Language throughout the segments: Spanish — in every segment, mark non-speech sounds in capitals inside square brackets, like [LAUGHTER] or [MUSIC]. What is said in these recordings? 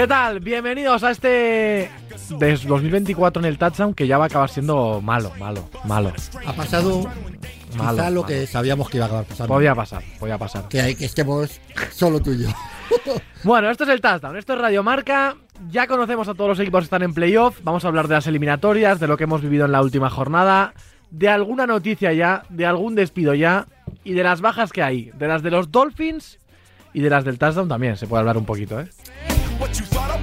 ¿Qué tal? Bienvenidos a este de 2024 en el touchdown que ya va a acabar siendo malo, malo, malo. Ha pasado Malo, quizá lo malo. que sabíamos que iba a acabar pasando. Podía pasar, podía pasar. Que, hay, que estemos solo tú y yo. [LAUGHS] Bueno, esto es el touchdown, esto es Radio Marca. Ya conocemos a todos los equipos que están en playoff. Vamos a hablar de las eliminatorias, de lo que hemos vivido en la última jornada, de alguna noticia ya, de algún despido ya y de las bajas que hay, de las de los Dolphins y de las del touchdown también. Se puede hablar un poquito, ¿eh?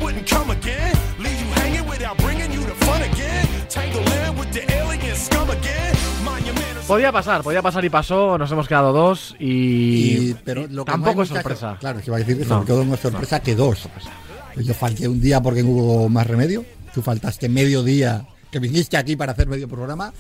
Wouldn't come again? Leave you hanging without bringing you the fun again. Tangle in with the alien scum again. Monumental. Podía pasar, podía pasar y pasó. Nos hemos quedado dos y, Y- pero lo que tampoco es sorpresa. Claro, se iba a decir que No. sobre todo no es sorpresa que dos. Yo falté un día porque no hubo más remedio. Tú faltaste medio día que viniste aquí para hacer medio programa.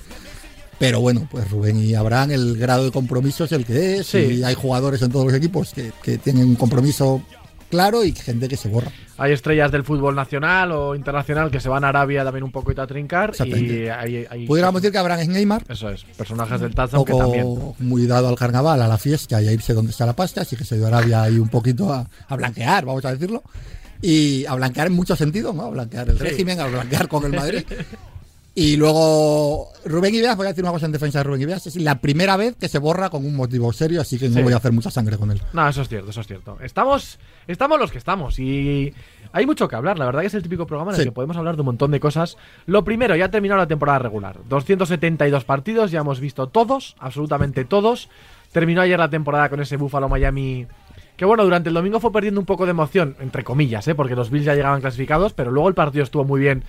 Pero bueno, pues Rubén y Abraham, el grado de compromiso es el que es. Sí. Y hay jugadores en todos los equipos que, que tienen un compromiso claro y gente que se borra. Hay estrellas del fútbol nacional o internacional que se van a Arabia también un poquito a trincar. Y hay, hay- Pudiéramos decir que Abraham es Neymar, Eso es, personajes del touchdown que también. muy dado al carnaval, a la fiesta y a irse donde está la pasta, así que se dio a Arabia ahí un poquito a, a blanquear, vamos a decirlo. Y a blanquear en muchos sentidos, ¿no? A blanquear el Sí. régimen, a blanquear con el Madrid. [LAUGHS] Y luego Rubén Ibeas, voy a decir una cosa en defensa de Rubén Ibeas, es la primera vez que se borra con un motivo serio, así que no Sí. voy a hacer mucha sangre con él. No, eso es cierto, eso es cierto. Estamos, estamos los que estamos y hay mucho que hablar. La verdad que es el típico programa en el Sí. que podemos hablar de un montón de cosas. Lo primero, ya ha terminado la temporada regular. 272 partidos, ya hemos visto todos, absolutamente todos. Terminó ayer la temporada con ese Buffalo Miami. Que bueno, durante el domingo fue perdiendo un poco de emoción, entre comillas, ¿eh? porque los Bills ya llegaban clasificados, pero luego el partido estuvo muy bien.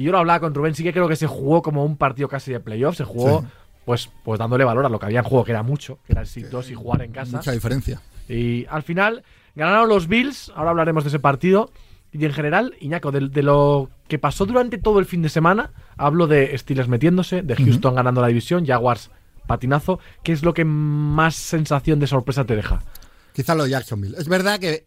Y yo lo hablaba con Rubén, sí que creo que se jugó como un partido casi de playoff, se jugó Sí. pues, pues dándole valor a lo que había en juego, que era mucho, que era el SIG 2 y jugar en casa. Mucha diferencia. Y al final ganaron los Bills, ahora hablaremos de ese partido. Y en general, Iñaco, de, de lo que pasó durante todo el fin de semana, hablo de Steelers metiéndose, de Houston ganando la división, Jaguars patinazo. ¿Qué es lo que más sensación de sorpresa te deja? Quizá lo de Jacksonville. Es verdad que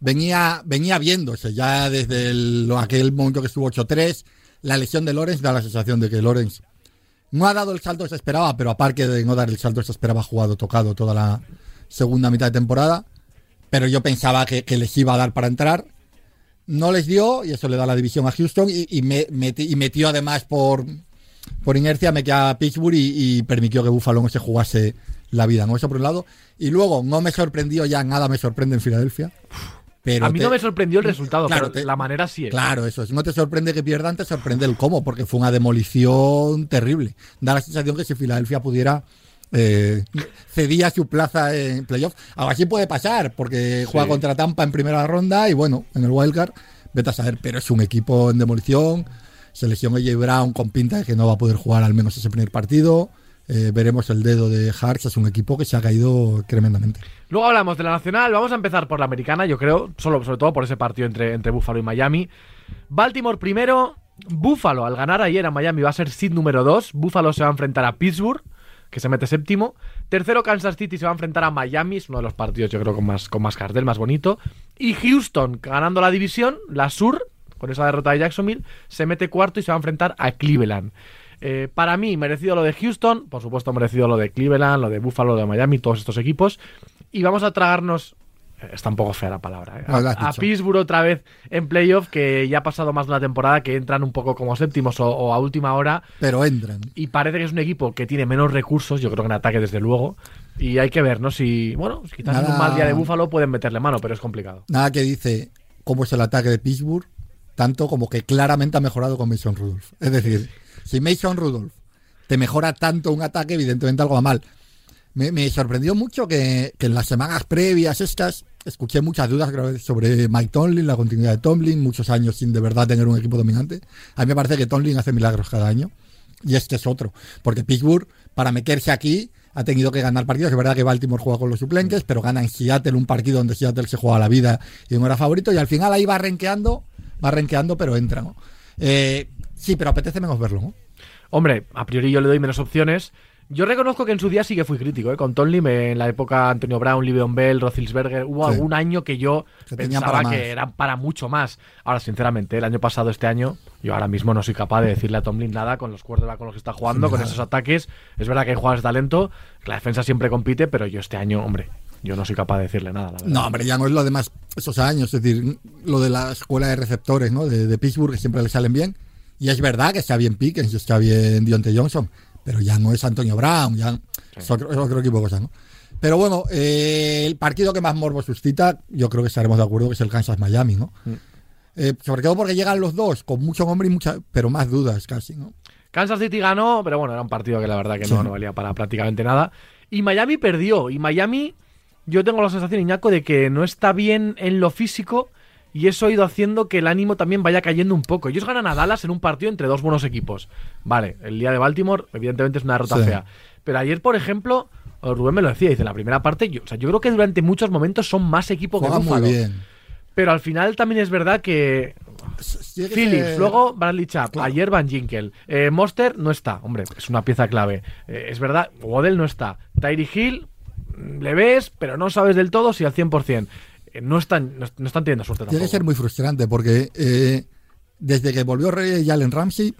venía, venía viéndose ya desde el- aquel momento que estuvo 8-3. La lesión de Lawrence da la sensación de que Lawrence no ha dado el salto que se esperaba, pero aparte de no dar el salto que se esperaba, ha jugado tocado toda la segunda mitad de temporada. Pero yo pensaba que, les iba a dar para entrar. No les dio, y eso le da la división a Houston, y, me- metió además por, por inercia, metió a Pittsburgh y, y permitió que Buffalo no se jugase la vida, ¿no? Eso por un lado. Y luego, no me sorprendió ya, nada me sorprende en Filadelfia. Pero a mí te- no me sorprendió el resultado, Claro, pero te- la manera sí es. Claro, eso es. No te sorprende que pierdan, te sorprende el cómo, porque fue una demolición terrible. Da la sensación que si Filadelfia pudiera eh, cedía su plaza en playoff. Algo así puede pasar, porque juega Sí. contra Tampa en primera ronda y bueno, en el wildcard, vete a saber, pero es un equipo en demolición. Se lesionó AJ Brown con pinta de que no va a poder jugar al menos ese primer partido. Eh, veremos el dedo de Harks, es un equipo que se ha caído tremendamente. Luego hablamos de la nacional, vamos a empezar por la americana, yo creo, solo, sobre todo por ese partido entre, entre Buffalo y Miami. Baltimore primero, Buffalo al ganar ayer a Miami va a ser seed número 2, Buffalo se va a enfrentar a Pittsburgh, que se mete séptimo. Tercero, Kansas City se va a enfrentar a Miami, es uno de los partidos yo creo con más, con más cartel, más bonito. Y Houston, ganando la división, la Sur, con esa derrota de Jacksonville, se mete cuarto y se va a enfrentar a Cleveland. Eh, para mí, merecido lo de Houston, por supuesto merecido lo de Cleveland, lo de Buffalo, lo de Miami, todos estos equipos. Y vamos a tragarnos, eh, está un poco fea la palabra, eh, No, a. Pittsburgh otra vez en playoff, que ya ha pasado más de una temporada, que entran un poco como séptimos o, o a última hora. Pero entran. Y parece que es un equipo que tiene menos recursos, yo creo que en ataque desde luego. Y hay que ver, ¿no? Si, bueno, si quizás en un Nada- mal día de Buffalo pueden meterle mano, pero es complicado. Nada que dice cómo es el ataque de Pittsburgh, tanto como que claramente ha mejorado con Mason Rudolph. Es decir, si Mason Rudolph te mejora tanto un ataque, evidentemente algo va mal. Me, sorprendió mucho que, en las semanas previas estas escuché muchas dudas sobre Mike Tomlin, la continuidad de Tomlin, muchos años sin de verdad tener un equipo dominante. A mí me parece que Tomlin hace milagros cada año. Y este es otro. Porque Pittsburgh, para meterse aquí, ha tenido que ganar partidos. Es verdad que Baltimore juega con los suplentes, pero gana en Seattle un partido donde Seattle se juega la vida y no era favorito. Y al final ahí va renqueando, va renqueando, pero entra. Eh, sí, pero apetece menos verlo. ¿no? Hombre, a priori yo le doy menos opciones. Yo reconozco que en su día sí que fui crítico, ¿eh? Con Tomlin, eh, en la época Antonio Brown, Livion Bell, Roethlisberger, hubo Sí. algún año que yo Que pensaba que eran para mucho más. Ahora, sinceramente, el año pasado, este año, yo ahora mismo no soy capaz de decirle a Tomlin nada con los quarterbacks con los que está jugando, Sí, con nada. esos ataques. Es verdad que hay jugadores de talento, que la defensa siempre compite, pero yo este año, hombre, yo no soy capaz de decirle nada, la verdad. No, hombre, ya no es lo de más esos años, es decir, lo de la escuela de receptores, ¿no? De, de Pittsburgh, que siempre le salen bien. Y es verdad que está bien Pickens, está bien Dionte Johnson, pero ya no es Antonio Brown, ya es, otro, es otro equipo de cosas, ¿no? Pero bueno, eh, el partido que más morbo suscita, yo creo que estaremos de acuerdo que es el Kansas-Miami, ¿no? Eh, sobre todo porque llegan los dos con mucho nombre y mucha, pero más dudas casi, ¿no? Kansas City ganó, pero bueno, era un partido que la verdad que no, no valía para prácticamente nada. Y Miami perdió. Y Miami, yo tengo la sensación, Iñaco, de que no está bien en lo físico. Y eso ha ido haciendo que el ánimo también vaya cayendo un poco. Ellos ganan a Dallas en un partido entre dos buenos equipos. Vale, el día de Baltimore, evidentemente es una derrota Sí. fea. Pero ayer, por ejemplo, Rubén me lo decía, dice, en la primera parte, yo, o sea, yo creo que durante muchos momentos son más equipo que Juegan muy bien. Pero al final también es verdad que que Phillips, luego Bradley Claro. ayer Van Ginkel. Eh, Monster no está, hombre, es una pieza clave. Eh, es verdad, Waddell no está. Tyree Hill, le ves, pero no sabes del todo si al 100%. No, están, no, no están teniendo suerte Tiene que ser muy frustrante porque eh, desde que volvió Rey Jalen Ramsey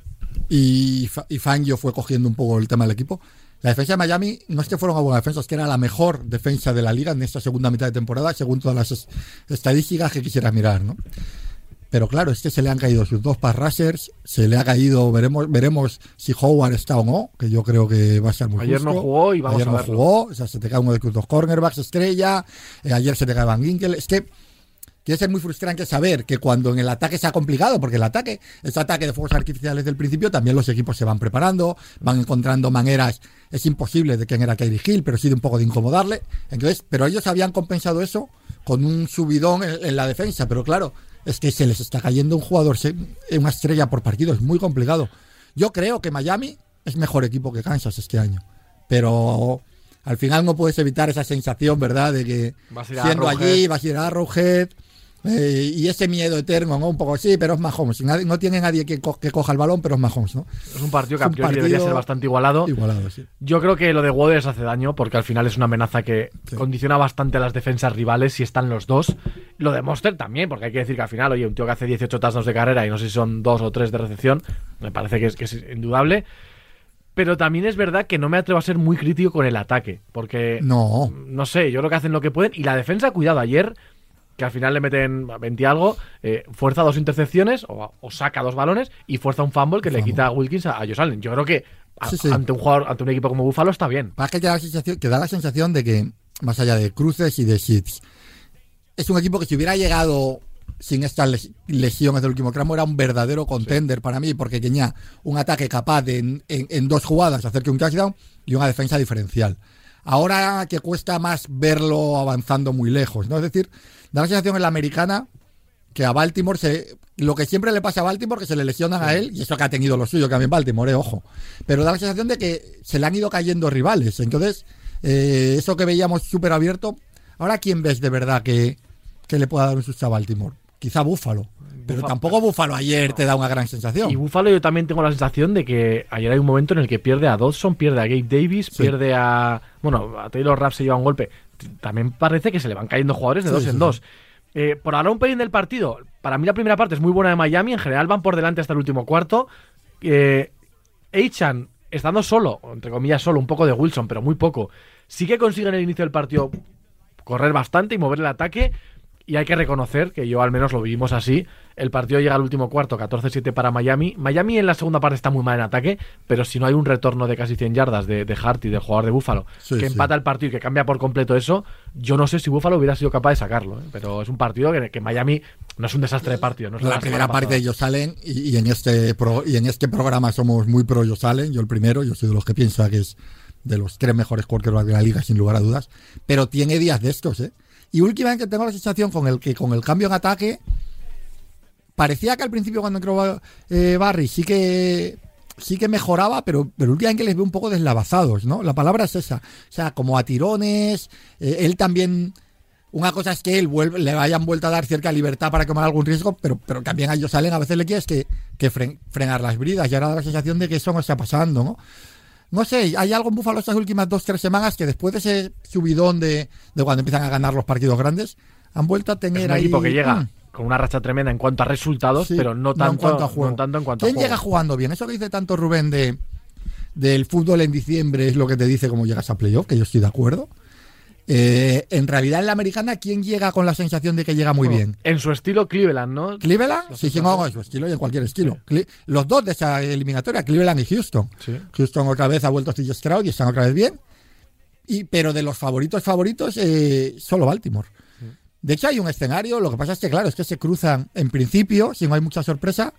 y, Fa- y Fangio fue cogiendo un poco el tema del equipo, la defensa de Miami no es que fuera una buena defensa, es que era la mejor defensa de la liga en esta segunda mitad de temporada, según todas las es- estadísticas que quisieras mirar, ¿no? Pero claro, es que se le han caído sus dos pass rushers, se le ha caído, veremos, veremos si Howard está o no, que yo creo que va a ser muy Ayer no justo. jugó y vamos Ayer a no verlo. jugó, o sea, se te cae uno de tus dos cornerbacks estrella, eh, ayer se te cae Van Ginkel, es que tiene que ser muy frustrante saber que cuando en el ataque sea complicado, porque el ataque, ese ataque de fuegos artificiales del principio, también los equipos se van preparando, van encontrando maneras, es imposible de quién era Kyrie Hill, pero sí de un poco de incomodarle. Entonces, pero ellos habían compensado eso con un subidón en, en la defensa, pero claro, es que se les está cayendo un jugador, una estrella por partido, es muy complicado. Yo creo que Miami es mejor equipo que Kansas este año, pero al final no puedes evitar esa sensación, ¿verdad? De que siendo allí, vas a ir a Arrowhead, eh, y ese miedo eterno, ¿no? Un poco sí, pero es Mahomes. No tiene nadie que, co- que coja el balón, pero es Mahomes, ¿no? Es un partido que a priori debería ser bastante igualado. Igualado, sí. Yo creo que lo de les hace daño porque al final es una amenaza que Sí. condiciona bastante a las defensas rivales si están los dos. Lo de Monster también, porque hay que decir que al final, oye, un tío que hace 18 touchdowns de carrera y no sé si son dos o tres de recepción, me parece que es, que es indudable. Pero también es verdad que no me atrevo a ser muy crítico con el ataque, porque No, no sé, yo creo que hacen lo que pueden. Y la defensa, cuidado, ayer, que al final le meten 20 y algo, eh, fuerza dos intercepciones o, o saca dos balones y fuerza un fumble que le quita a Wilkins a, a Josh Allen. Yo creo que a- Sí, sí. ante un jugador, ante un equipo como Buffalo está bien. Para que te da la sensación, que da la sensación de que, más allá de cruces y de shits, es un equipo que si hubiera llegado sin estas les- lesiones del último tramo era un verdadero contender para mí, porque tenía un ataque capaz de en, en- en dos jugadas hacer que un touchdown y una defensa diferencial. Ahora que cuesta más verlo avanzando muy lejos, ¿no? Es decir, da la sensación en la americana que a Baltimore se lo que siempre le pasa a Baltimore que se le lesionan a él y eso que ha tenido lo suyo también Baltimore, eh, ojo. Pero da la sensación de que se le han ido cayendo rivales. Entonces, eh, eso que veíamos súper abierto, ahora quién ves de verdad que, que le pueda dar un susto a Baltimore? Quizá Búfalo. Pero Búfalo. tampoco Búfalo ayer te da una gran sensación. Y Buffalo yo también tengo la sensación de que ayer hay un momento en el que pierde a Dodson, pierde a Gabe Davis, Sí. pierde a... Bueno, a Taylor Rapp se lleva un golpe. También parece que se le van cayendo jugadores de Sí, dos sí, en sí. dos. Eh, por hablar un pelín del partido, para mí la primera parte es muy buena de Miami, en general van por delante hasta el último cuarto. Eh, Eichan, estando solo, entre comillas solo, un poco de Wilson, pero muy poco, sí que consiguen el inicio del partido correr bastante y mover el ataque. Y hay que reconocer que yo al menos lo vivimos así. El partido llega al último cuarto, 14-7 para Miami. Miami en la segunda parte está muy mal en ataque, pero si no hay un retorno de casi 100 yardas de, de Harty, del jugador de Búfalo, Sí, que sí. empata el partido y que cambia por completo eso, yo no sé si Búfalo hubiera sido capaz de sacarlo. ¿eh? Pero es un partido que, que Miami no es un desastre de partido. No es la primera parte pasada. ellos salen y, y en este pro- y en este programa somos muy pro ellos salen yo el primero yo soy de los que piensa que es de los tres mejores quarterbacks de la liga sin lugar a dudas pero tiene días de estos eh y últimamente tengo la sensación con el que con el cambio en ataque parecía que al principio cuando entró eh, Barry sí que sí que mejoraba, pero, pero últimamente les veo un poco deslavazados, ¿no? La palabra es esa. O sea, como a tirones, eh, él también... Una cosa es que él vuelve, le hayan vuelto a dar cierta libertad para tomar algún riesgo, pero, pero también a ellos salen, a veces le quieres que, que fren- frenar las bridas y ahora da la sensación de que eso no está pasando, ¿no? No sé, hay algo en Búfalo estas últimas dos, tres semanas que después de ese subidón de, de cuando empiezan a ganar los partidos grandes, han vuelto a tener Es un ahí... equipo que llega. Con una racha tremenda en cuanto a resultados, Sí, pero no tanto, en cuanto a juego. no tanto en cuanto ¿Quién a juego. llega jugando bien? Eso que dice tanto Rubén de del fútbol en diciembre es lo que te dice cómo llegas a playoff, que yo estoy de acuerdo. Eh, en realidad en la americana, ¿quién llega con la sensación de que llega muy Bueno, bien? En su estilo Cleveland, ¿no? ¿Cleveland? Sí, sí, no, en su estilo y en cualquier estilo. Los dos de esa eliminatoria, Cleveland y Houston. Sí. Houston otra vez ha vuelto a CJ Stroud y están otra vez bien. Y, pero de los favoritos favoritos, eh, solo Baltimore. De hecho, hay un escenario, lo que pasa es que, claro, es que se cruzan, en principio, si no hay mucha sorpresa,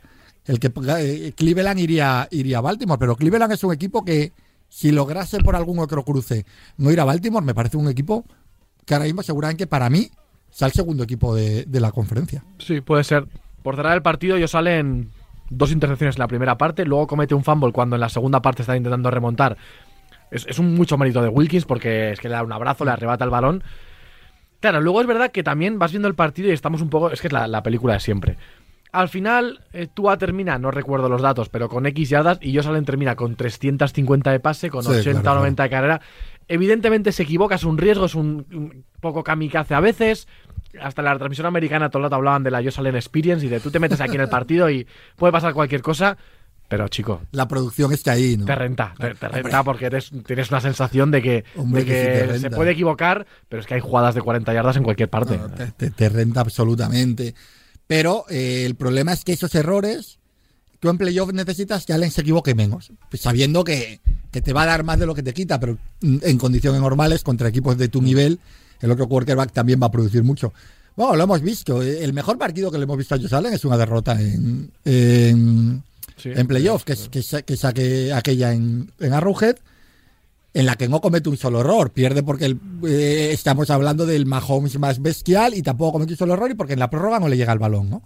el que eh, Cleveland iría, iría a Baltimore, pero Cleveland es un equipo que, si lograse por algún otro cruce no ir a Baltimore, me parece un equipo que ahora mismo seguramente para mí sea el segundo equipo de, de la conferencia. Sí, puede ser. Por cerrar el partido, ellos salen dos intercepciones en la primera parte, luego comete un fumble cuando en la segunda parte está intentando remontar. Es, es un mucho mérito de Wilkins porque es que le da un abrazo, le arrebata el balón. Claro, luego es verdad que también vas viendo el partido y estamos un poco. Es que es la, la película de siempre. Al final, eh, Tua termina, no recuerdo los datos, pero con X yardas y Salen termina con 350 de pase, con Sí, 80 claro, o 90 de carrera. Evidentemente se equivoca, es un riesgo, es un, un poco kamikaze a veces. Hasta la transmisión americana todo el rato hablaban de la Josh Allen Experience y de tú te metes aquí en el partido y puede pasar cualquier cosa. Pero chico, La producción está ahí, ¿no? te renta, te, te renta porque eres, tienes una sensación de que, Hombre, de que sí que te se puede equivocar, pero es que hay jugadas de 40 yardas en cualquier parte. No, te, te- te renta absolutamente. Pero eh, el problema es que esos errores, tú en playoff necesitas que Allen se equivoque menos, pues sabiendo que, que te va a dar más de lo que te quita, pero mm, en condiciones normales, contra equipos de tu nivel, el otro quarterback también va a producir mucho. Bueno, lo hemos visto. El mejor partido que le hemos visto a Josh Allen es una derrota en, en, Sí. en playoff, que, que, que saque aquella en, en Arrowhead, en la que no comete un solo error. Pierde porque el- eh, estamos hablando del Mahomes más bestial y tampoco comete un solo error y porque en la prórroga no le llega el balón, ¿no?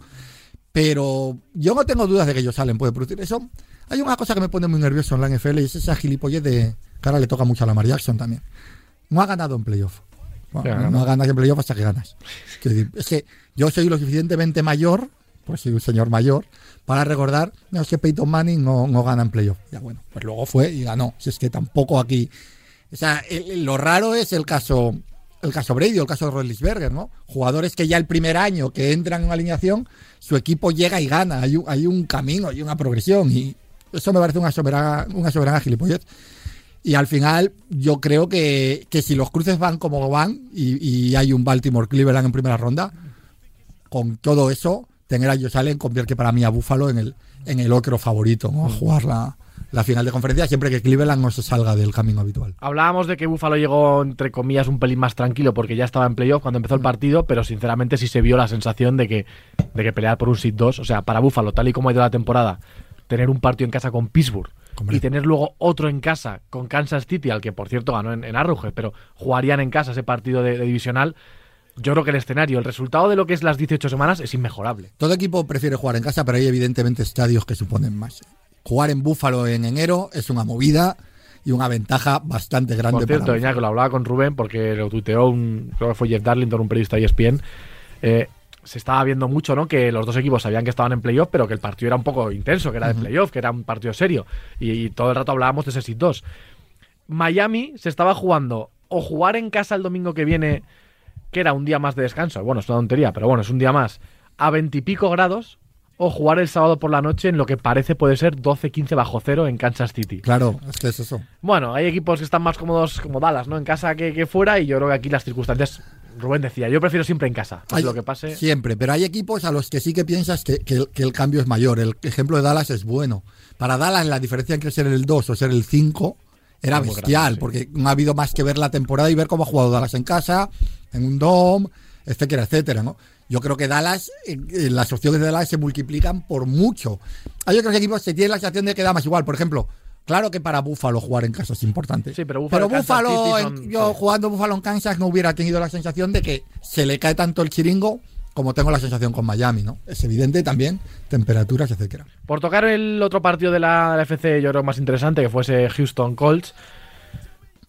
Pero yo no tengo dudas de que ellos salen puede producir eso. Hay una cosa que me pone muy nervioso en la NFL y es esa gilipollez de que ahora le toca mucho a Lamar Jackson también. No ha ganado en playoff. Bueno, no, ganas en playoff hasta que ganas. Es que yo soy lo suficientemente mayor, pues soy un señor mayor, para recordar, no, es que Peyton Manning no, no gana en playoff. Ya bueno, pues luego fue y ganó. Si es que tampoco aquí. O sea, lo raro es el caso el caso Brady el caso de Roethlisberger, ¿no? Jugadores que ya el primer año que entran en una alineación, su equipo llega y gana. Hay un, hay un camino, hay una progresión y eso me parece una soberana, una soberana gilipollez. Y al final, yo creo que, que si los cruces van como van y hay un Baltimore Cleveland en primera ronda, con todo eso, tener a Josh Allen convierte para mí a Buffalo en el, en el otro favorito, ¿no? A jugar la, la final de conferencia siempre que Cleveland no se salga del camino habitual. Hablábamos de que Buffalo llegó, entre comillas, un pelín más tranquilo porque ya estaba en playoff cuando empezó el partido, pero sinceramente sí se vio la sensación de que, de que pelear por un seed 2, o sea, para Buffalo, tal y como ha ido la temporada, tener un partido en casa con Pittsburgh Hombre. y tener luego otro en casa con Kansas City, al que por cierto ganó en, en Arrowhead, pero jugarían en casa ese partido de, de divisional, yo creo que el escenario, el resultado de lo que es las 18 semanas es inmejorable. Todo equipo prefiere jugar en casa, pero hay evidentemente estadios que suponen más. Jugar en Buffalo en enero es una movida y una ventaja bastante grande Por cierto, para Iñaki, lo hablaba con Rubén porque lo tuiteó un, creo que fue Jeff Darlington, un periodista de ESPN. Eh, se estaba viendo mucho, ¿no? Que los dos equipos sabían que estaban en playoff, pero que el partido era un poco intenso, que era de playoff, que era un partido serio. Y, y todo el rato hablábamos de ese sit 2. Miami se estaba jugando o jugar en casa el domingo que viene, que era un día más de descanso. Bueno, es una tontería, pero bueno, es un día más. A veintipico grados. O jugar el sábado por la noche en lo que parece puede ser 12-15 bajo cero en Kansas City. Claro, es que es eso. Bueno, hay equipos que están más cómodos como Dallas, ¿no? En casa que, que fuera, y yo creo que aquí las circunstancias. Rubén decía, yo prefiero siempre en casa. Hay- lo que pase. Siempre, pero hay equipos a los que sí que piensas que, que el, que el cambio es mayor. El ejemplo de Dallas es bueno. Para Dallas la diferencia entre ser el 2 o ser el 5 era Muy bestial, grande, sí. porque no ha habido más que ver la temporada y ver cómo ha jugado Dallas en casa, en un dome, etcétera, etcétera, ¿no? Yo creo que Dallas, eh, eh, las opciones de Dallas se multiplican por mucho. Hay otros equipos que tienen la sensación de que da más igual. Por ejemplo, claro que para Buffalo jugar en casa es importante. Sí, pero City en- son- yo jugando Buffalo en Kansas no hubiera tenido la sensación de que se le cae tanto el chiringo como tengo la sensación con Miami, ¿no? Es evidente también, temperaturas, etcétera. Por tocar el otro partido de la, de la FC, yo creo más interesante, que fuese Houston Colts.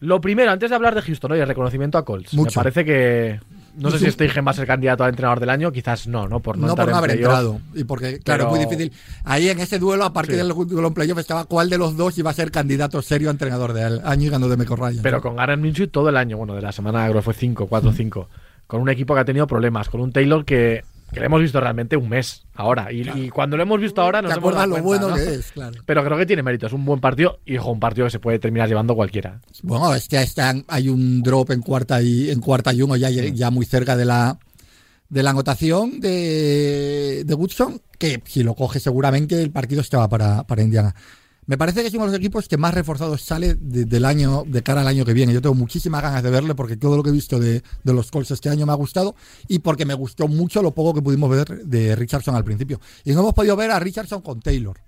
Lo primero, antes de hablar de Houston, oye, reconocimiento a Colts. Me Mucho. parece que. No sé si Steichen va a ser candidato al entrenador del año, quizás no, ¿no? Por no, No, por no en haber playoff. entrado. Y porque, claro, Pero- es muy difícil. Ahí en ese duelo, aparte Sí. del duelo en playoff, estaba cuál de los dos iba a ser candidato serio a entrenador del año y ganó de Meco Ryan. Pero con Garen Minshew todo el año, bueno, de la semana creo que fue 5, 4, 5. Con un equipo que ha tenido problemas, con un Taylor que que lo hemos visto realmente un mes ahora. Y, y cuando lo hemos visto ahora nos ¿Te hemos dado lo cuenta, bueno ¿no? que es? Claro. Pero creo que tiene mérito. Es un buen partido y ojo, un partido que se puede terminar llevando cualquiera. Bueno, es que están, hay un drop en cuarta y en cuarta y uno ya, ya muy cerca de la de la anotación de, de Woodson, que si lo coge seguramente el partido estaba para, para Indiana. Me parece que es uno de los equipos que más reforzados sale de- del año, de cara al año que viene. Yo tengo muchísimas ganas de verle porque todo lo que he visto de, de los Colts este año me ha gustado y porque me gustó mucho lo poco que pudimos ver de Richardson al principio. Y no hemos podido ver a Richardson con Taylor.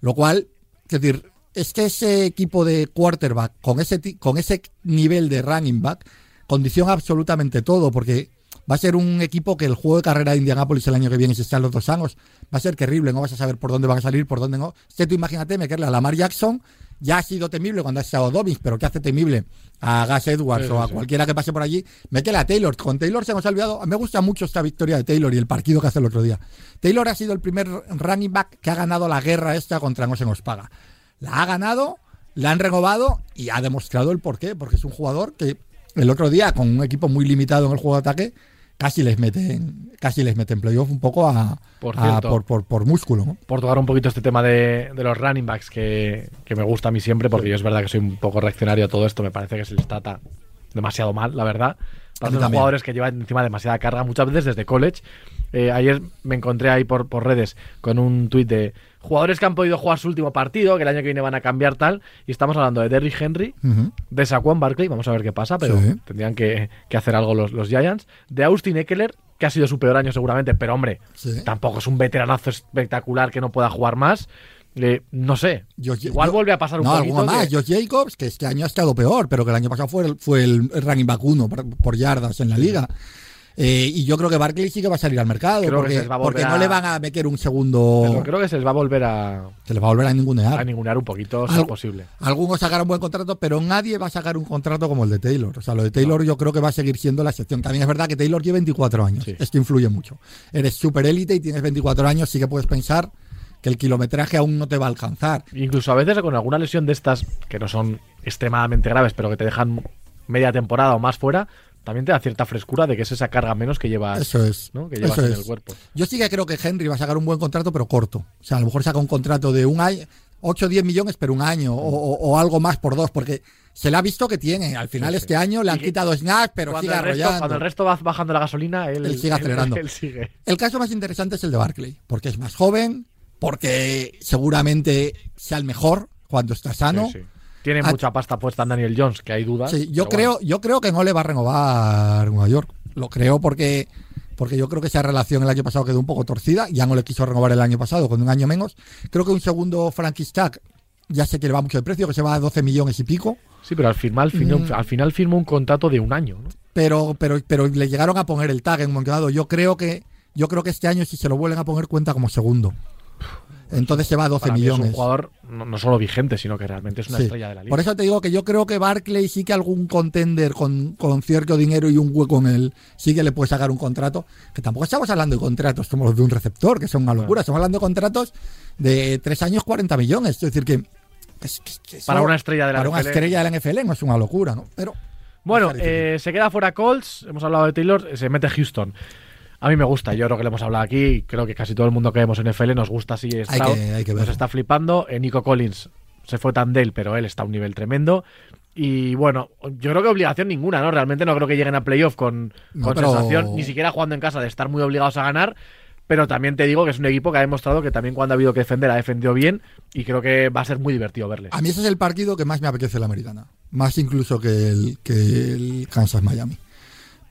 Lo cual, es decir, es que ese equipo de quarterback con ese, con ese nivel de running back condiciona absolutamente todo, porque va a ser un equipo que el juego de carrera de Indianapolis el año que viene, si están los dos años, va a ser terrible, no vas a saber por dónde van a salir, por dónde no. Que tú imagínate meterle a Lamar Jackson, ya ha sido temible cuando ha estado Dobbins, pero que hace temible a Gus Edwards Sí, o a sí. cualquiera que pase por allí, métele a Taylor. Con Taylor se nos ha olvidado, me gusta mucho esta victoria de Taylor y el partido que hace el otro día. Taylor ha sido el primer running back que ha ganado la guerra esta contra No se nos paga. La ha ganado, la han renovado y ha demostrado el porqué, porque es un jugador que el otro día, con un equipo muy limitado en el juego de ataque, casi les meten, casi les meten playoff un poco a, Por a- cierto. por, por, por músculo. ¿no? Por tocar un poquito este tema de, de los running backs que, que me gusta a mí siempre, porque yo es verdad que soy un poco reaccionario a todo esto, me parece que se les trata demasiado mal, la verdad. Para los jugadores que llevan encima demasiada carga, muchas veces desde college. Eh, ayer me encontré ahí por, por redes con un tuit de jugadores que han podido jugar su último partido, que el año que viene van a cambiar tal, y estamos hablando de Derrick Henry, Ujú. de Saquon Barkley, vamos a ver qué pasa, pero Sí. tendrían que, que hacer algo los, los Giants, de Austin Eckler, que ha sido su peor año seguramente, pero hombre, Sí. tampoco es un veteranazo espectacular que no pueda jugar más. Eh, no sé, Josh- igual yo- vuelve a pasar un no, poquito. más. que- Josh Jacobs, que este año ha estado peor, pero que el año pasado fue el, fue el running back uno por, por yardas en la liga. Eh, y yo creo que Barkley sí que va a salir al mercado, porque, a no le van a meter un segundo. pero creo que se les va a volver a, Se les va a volver a ningunear. a ningunear un poquito, si es posible. Algunos sacaron buen contrato, pero nadie va a sacar un contrato como el de Taylor. O sea, lo de Taylor yo creo que va a seguir siendo la excepción. También es verdad que Taylor lleva 24 años. Sí. Esto influye mucho. Eres super élite y tienes 24 años, sí que puedes pensar que el kilometraje aún no te va a alcanzar. Incluso a veces con alguna lesión de estas, que no son extremadamente graves, pero que te dejan media temporada o más fuera, también te da cierta frescura de que es esa carga menos que llevas, Eso es. ¿no? que llevas Eso en es. el cuerpo. Yo sí que creo que Henry va a sacar un buen contrato, pero corto. O sea, a lo mejor saca un contrato de un año, 8 o 10 millones, pero un año, o, o- algo más por dos, porque se le ha visto que tiene. Al final, Sí, sí. este año le han Y quitado snaps, pero cuando, sigue el resto, arrollando. cuando el resto va bajando la gasolina, él, Él sigue [LAUGHS] acelerando. él [LAUGHS] sigue. El caso más interesante es el de Barclay, porque es más joven, porque seguramente sea el mejor cuando está sano. Sí, sí. Tiene Ah, mucha pasta puesta en Daniel Jones, que hay dudas. Sí, yo creo, bueno. yo creo que no le va a renovar Nueva York. Lo creo porque, porque yo creo que esa relación el año pasado quedó un poco torcida. Ya no le quiso renovar el año pasado, con un año menos. Creo que un segundo Frankie Stack ya sé que le va mucho de precio, que se va a 12 millones y pico. Sí, pero al final, firmó- Mm. al final firmó un contrato de un año. ¿no? Pero, pero, pero le llegaron a poner el tag en un momento dado. Yo creo que, yo creo que este año, si se lo vuelven a poner, cuenta como segundo. Entonces se va a 12 Para mí es millones. un jugador no, no solo vigente, sino que realmente es una Sí. estrella de la liga. Por eso te digo que yo creo que Barclay sí que algún contender con, con cierto dinero y un hueco en él sí que le puede sacar un contrato. Que tampoco estamos hablando de contratos como los de un receptor, que son una locura. Estamos hablando de contratos de tres años 40 millones. Es decir, que. que es- que- que eso- Para una estrella de la para una NFL. estrella de la NFL no es una locura, ¿no? Pero. Bueno, eh, se queda fuera Colts, hemos hablado de Taylor, se mete Houston. A mí me gusta, yo creo que le hemos hablado aquí, creo que casi todo el mundo que vemos en NFL nos gusta así que- hay que nos está flipando. Eh, Nico Collins se fue tan del, pero él está a un nivel tremendo. Y bueno, yo creo que obligación ninguna, ¿no? Realmente no creo que lleguen a playoff con, No, con pero- sensación, ni siquiera jugando en casa, de estar muy obligados a ganar. Pero también te digo que es un equipo que ha demostrado que también cuando ha habido que defender ha defendido bien y creo que va a ser muy divertido verles. A mí ese es el partido que más me apetece la americana. Más incluso que el, que el Kansas-Miami.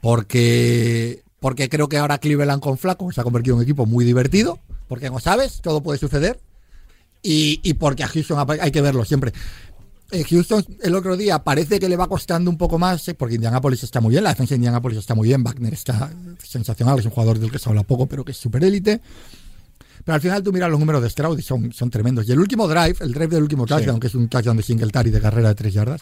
Porque, porque creo que ahora Cleveland con Flaco se ha convertido en un equipo muy divertido. Porque como sabes, todo puede suceder. Y, y porque a Houston ha- hay que verlo siempre. Eh, Houston el otro día parece que le va costando un poco más, eh, porque Indianapolis está muy bien, la defensa de Indianapolis está muy bien, Wagner está sensacional, es un jugador del que se habla poco, pero que es super élite. Pero al final tú miras los números de Stroud y son, son tremendos. Y el último drive, el drive del último touchdown, que es un touchdown de Singletary de carrera de tres yardas,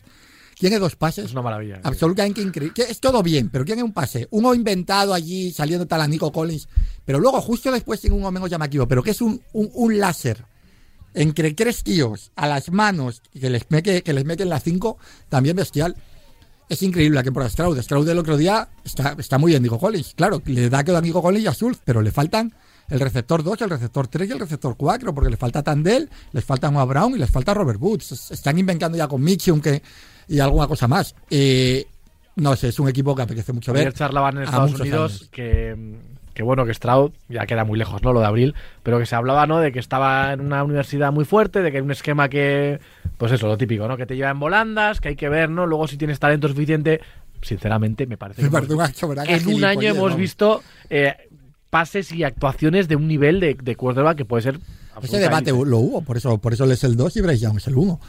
tiene dos pases Es una maravilla. absolutamente increíble. Es todo bien, pero tiene un pase. Uno inventado allí, saliendo tal a Nico Collins, pero luego justo después tiene uno menos llamativo, pero que es un, un, un láser entre tres tíos a las manos que les mete, que les meten las cinco, también bestial. es increíble la que por Stroud. Stroud del otro día está, está muy bien, digo Collins. Claro, le da que a Nico Collins y a Schultz, pero le faltan el receptor 2, el receptor 3 y el receptor 4, porque le falta Tandel, les falta Noah Brown y les falta Robert Woods. Es- Están inventando ya con Mitchum que, y alguna cosa más. Eh, no sé, es un equipo que apetece mucho ver. Ayer charlaban en Estados Unidos años. que, que bueno, que Stroud ya queda muy lejos, ¿no? Lo de abril, pero que se hablaba, ¿no? De que estaba en una universidad muy fuerte, de que hay un esquema que, pues eso, lo típico, ¿no? Que te lleva en volandas, que hay que ver, ¿no? Luego si tienes talento suficiente, sinceramente me parece Me que, parece hemos- en un año hemos visto eh, pases y actuaciones de un nivel de, de quarterback que puede ser Ese debate lo hubo, por eso, por eso él es el 2 y Bryce Young es el 1.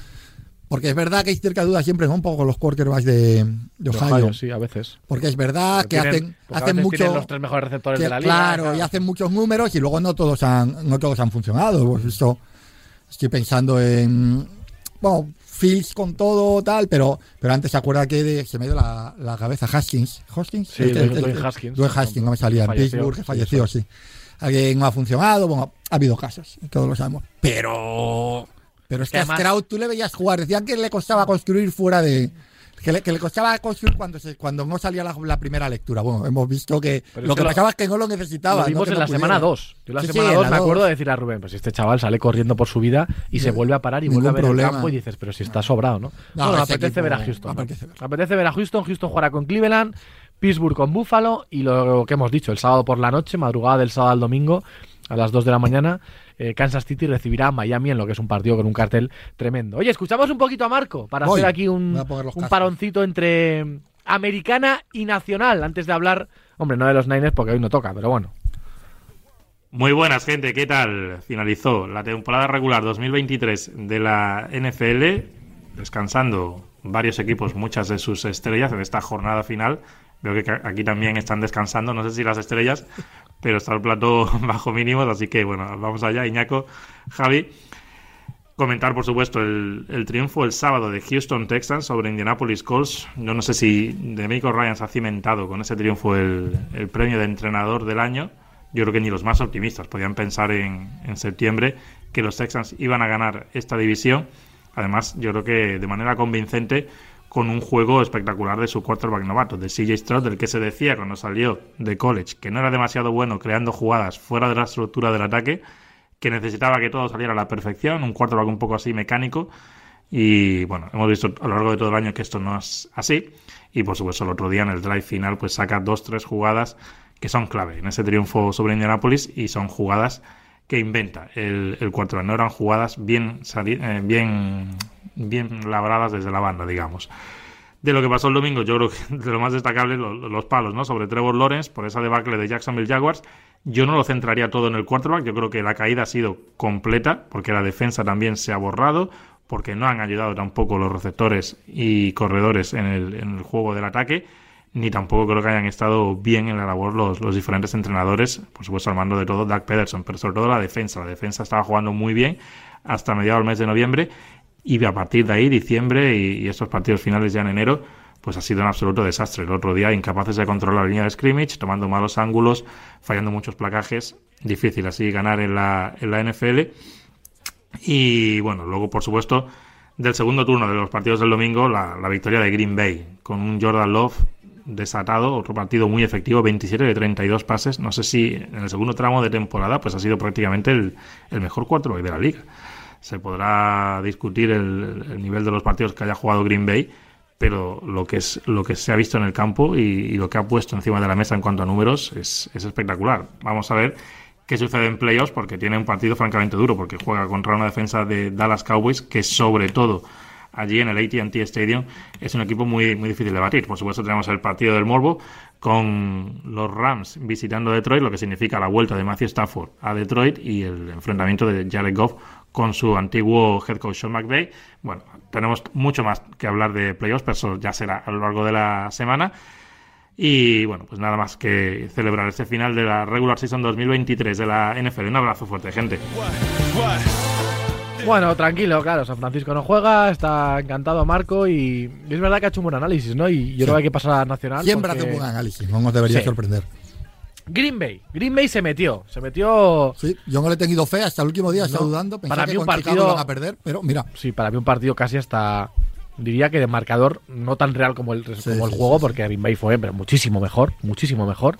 Porque es verdad que hay de duda siempre ¿no? un poco con los quarterbacks de, de de Ohio. Ohio, sí, a veces. Porque es verdad Porque que tienen- hacen, hacen veces mucho. tienen los tres mejores receptores que- de la liga. claro, y hacen muchos números y luego no todos han, no todos han funcionado. Hemos visto, estoy pensando en. Bueno, Fields con todo, tal, pero, pero antes se acuerda que de- se me dio la, la cabeza Haskins. ¿Haskins? Sí, El- el- Dwayne el- Haskins. Dwayne Haskins, no me salía en Pittsburgh, que sí, falleció, sí. Alguien no ha funcionado, bueno, ha habido casos, todos lo sabemos. Pero. Pero es Que que a además- Stroud tú le veías jugar, decían que le costaba construir fuera de. Que le, que le costaba construir cuando se, cuando no salía la, la primera lectura. Bueno, hemos visto que Pero lo que que lo- pasaba es que no lo necesitaba. Lo vimos no en no la pudiera. semana 2. Yo la Sí, semana en 2 la me dos. acuerdo de decir a Rubén, pues este chaval sale corriendo por su vida y se vuelve a parar y vuelve a ver problema. el campo y dices, pero si está sobrado, ¿no? No, apetece equipo ver a Houston. ¿no? apetece ver. Apetece ver a Houston. Houston jugará con Cleveland, Pittsburgh con Buffalo y lo que hemos dicho, el sábado por la noche, madrugada del sábado al domingo, a las 2 de la mañana, eh, Kansas City recibirá a Miami en lo que es un partido con un cartel tremendo. Oye, escuchamos un poquito a Marco para Voy. hacer aquí un, un paroncito entre americana y nacional antes de hablar, hombre, no de los Niners porque hoy no toca, pero bueno. Muy buenas, gente. ¿Qué tal? Finalizó la temporada regular 2023 de la NFL, descansando varios equipos, muchas de sus estrellas en esta jornada final. Veo que aquí también están descansando, no sé si las estrellas, pero está el plato [LAUGHS] bajo mínimos, así que bueno, vamos allá. Iñaco, Javi. Comentar, por supuesto, el, triunfo el sábado de Houston Texans sobre Indianapolis Colts. Yo no sé si Demico Ryan se ha cimentado con ese triunfo el, el premio de entrenador del año. Yo creo que ni los más optimistas podían pensar en, en septiembre que los Texans iban a ganar esta división. Además, yo creo que de manera convincente con un juego espectacular de su quarterback novato, de CJ Stroud, del que se decía cuando salió de college que no era demasiado bueno creando jugadas fuera de la estructura del ataque, que necesitaba que todo saliera a la perfección, un quarterback un poco así mecánico. Y bueno, hemos visto a lo largo de todo el año que esto no es así. Y por supuesto, el otro día en el drive final, pues saca dos, tres jugadas que son clave en ese triunfo sobre Indianapolis y son jugadas que inventa el, el quarterback. No eran jugadas bien, eh, bien, bien labradas desde la banda, digamos. De lo que pasó el domingo, yo creo que [LAUGHS] de lo más destacable, lo- lo- los palos, ¿no? Sobre Trevor Lawrence, por esa debacle de Jacksonville Jaguars. Yo no lo centraría todo en el quarterback, yo creo que la caída ha sido completa, porque la defensa también se ha borrado, porque no han ayudado tampoco los receptores y corredores en el, en el juego del ataque, ni tampoco creo que hayan estado bien en la labor los, los diferentes entrenadores, por supuesto al mando de todo Doug Pederson, pero sobre todo la defensa. La defensa estaba jugando muy bien hasta mediados del mes de noviembre y a partir de ahí, diciembre y, estos partidos finales ya en enero, pues ha sido un absoluto desastre. El otro día, incapaces de controlar la línea de scrimmage, tomando malos ángulos, fallando muchos placajes. Difícil así ganar en la, en la NFL. Y bueno, luego, por supuesto, del segundo turno de los partidos del domingo, la, la victoria de Green Bay, con un Jordan Love desatado, otro partido muy efectivo, 27 de 32 pases. No sé si en el segundo tramo de temporada, pues ha sido prácticamente el, el mejor quarterback de la liga. Se podrá discutir el, el nivel de los partidos que haya jugado Green Bay, pero lo que es lo que se ha visto en el campo y, y lo que ha puesto encima de la mesa en cuanto a números es, es espectacular. Vamos a ver qué sucede en playoffs porque tiene un partido francamente duro porque juega contra una defensa de Dallas Cowboys que sobre todo allí en el AT&T Stadium es un equipo muy muy difícil de batir. Por supuesto tenemos el partido del Morbo con los Rams visitando Detroit, lo que significa la vuelta de Matthew Stafford a Detroit y el enfrentamiento de Jared Goff con su antiguo head coach Sean McVay. Bueno, tenemos mucho más que hablar de playoffs, pero eso ya será a lo largo de la semana. Y bueno, pues nada más que celebrar este final de la regular season 2023 de la NFL. Un abrazo fuerte, gente. Bueno, tranquilo, claro, San Francisco no juega, está encantado Marco y, es verdad que ha hecho un buen análisis, ¿no? Y yo creo que hay que pasar a Nacional. Siempre porque- hace un buen análisis, no nos debería Sí. sorprender. Green Bay, Green Bay se metió, se metió, Sí, yo no le he tenido fe hasta el último día, estado No, dudando, pensaba para mí que un partido- iban a perder, pero mira, sí, para mí un partido casi hasta diría que de marcador no tan real como el, Sí, como el sí, juego, porque Green Bay fue pero muchísimo mejor, muchísimo mejor.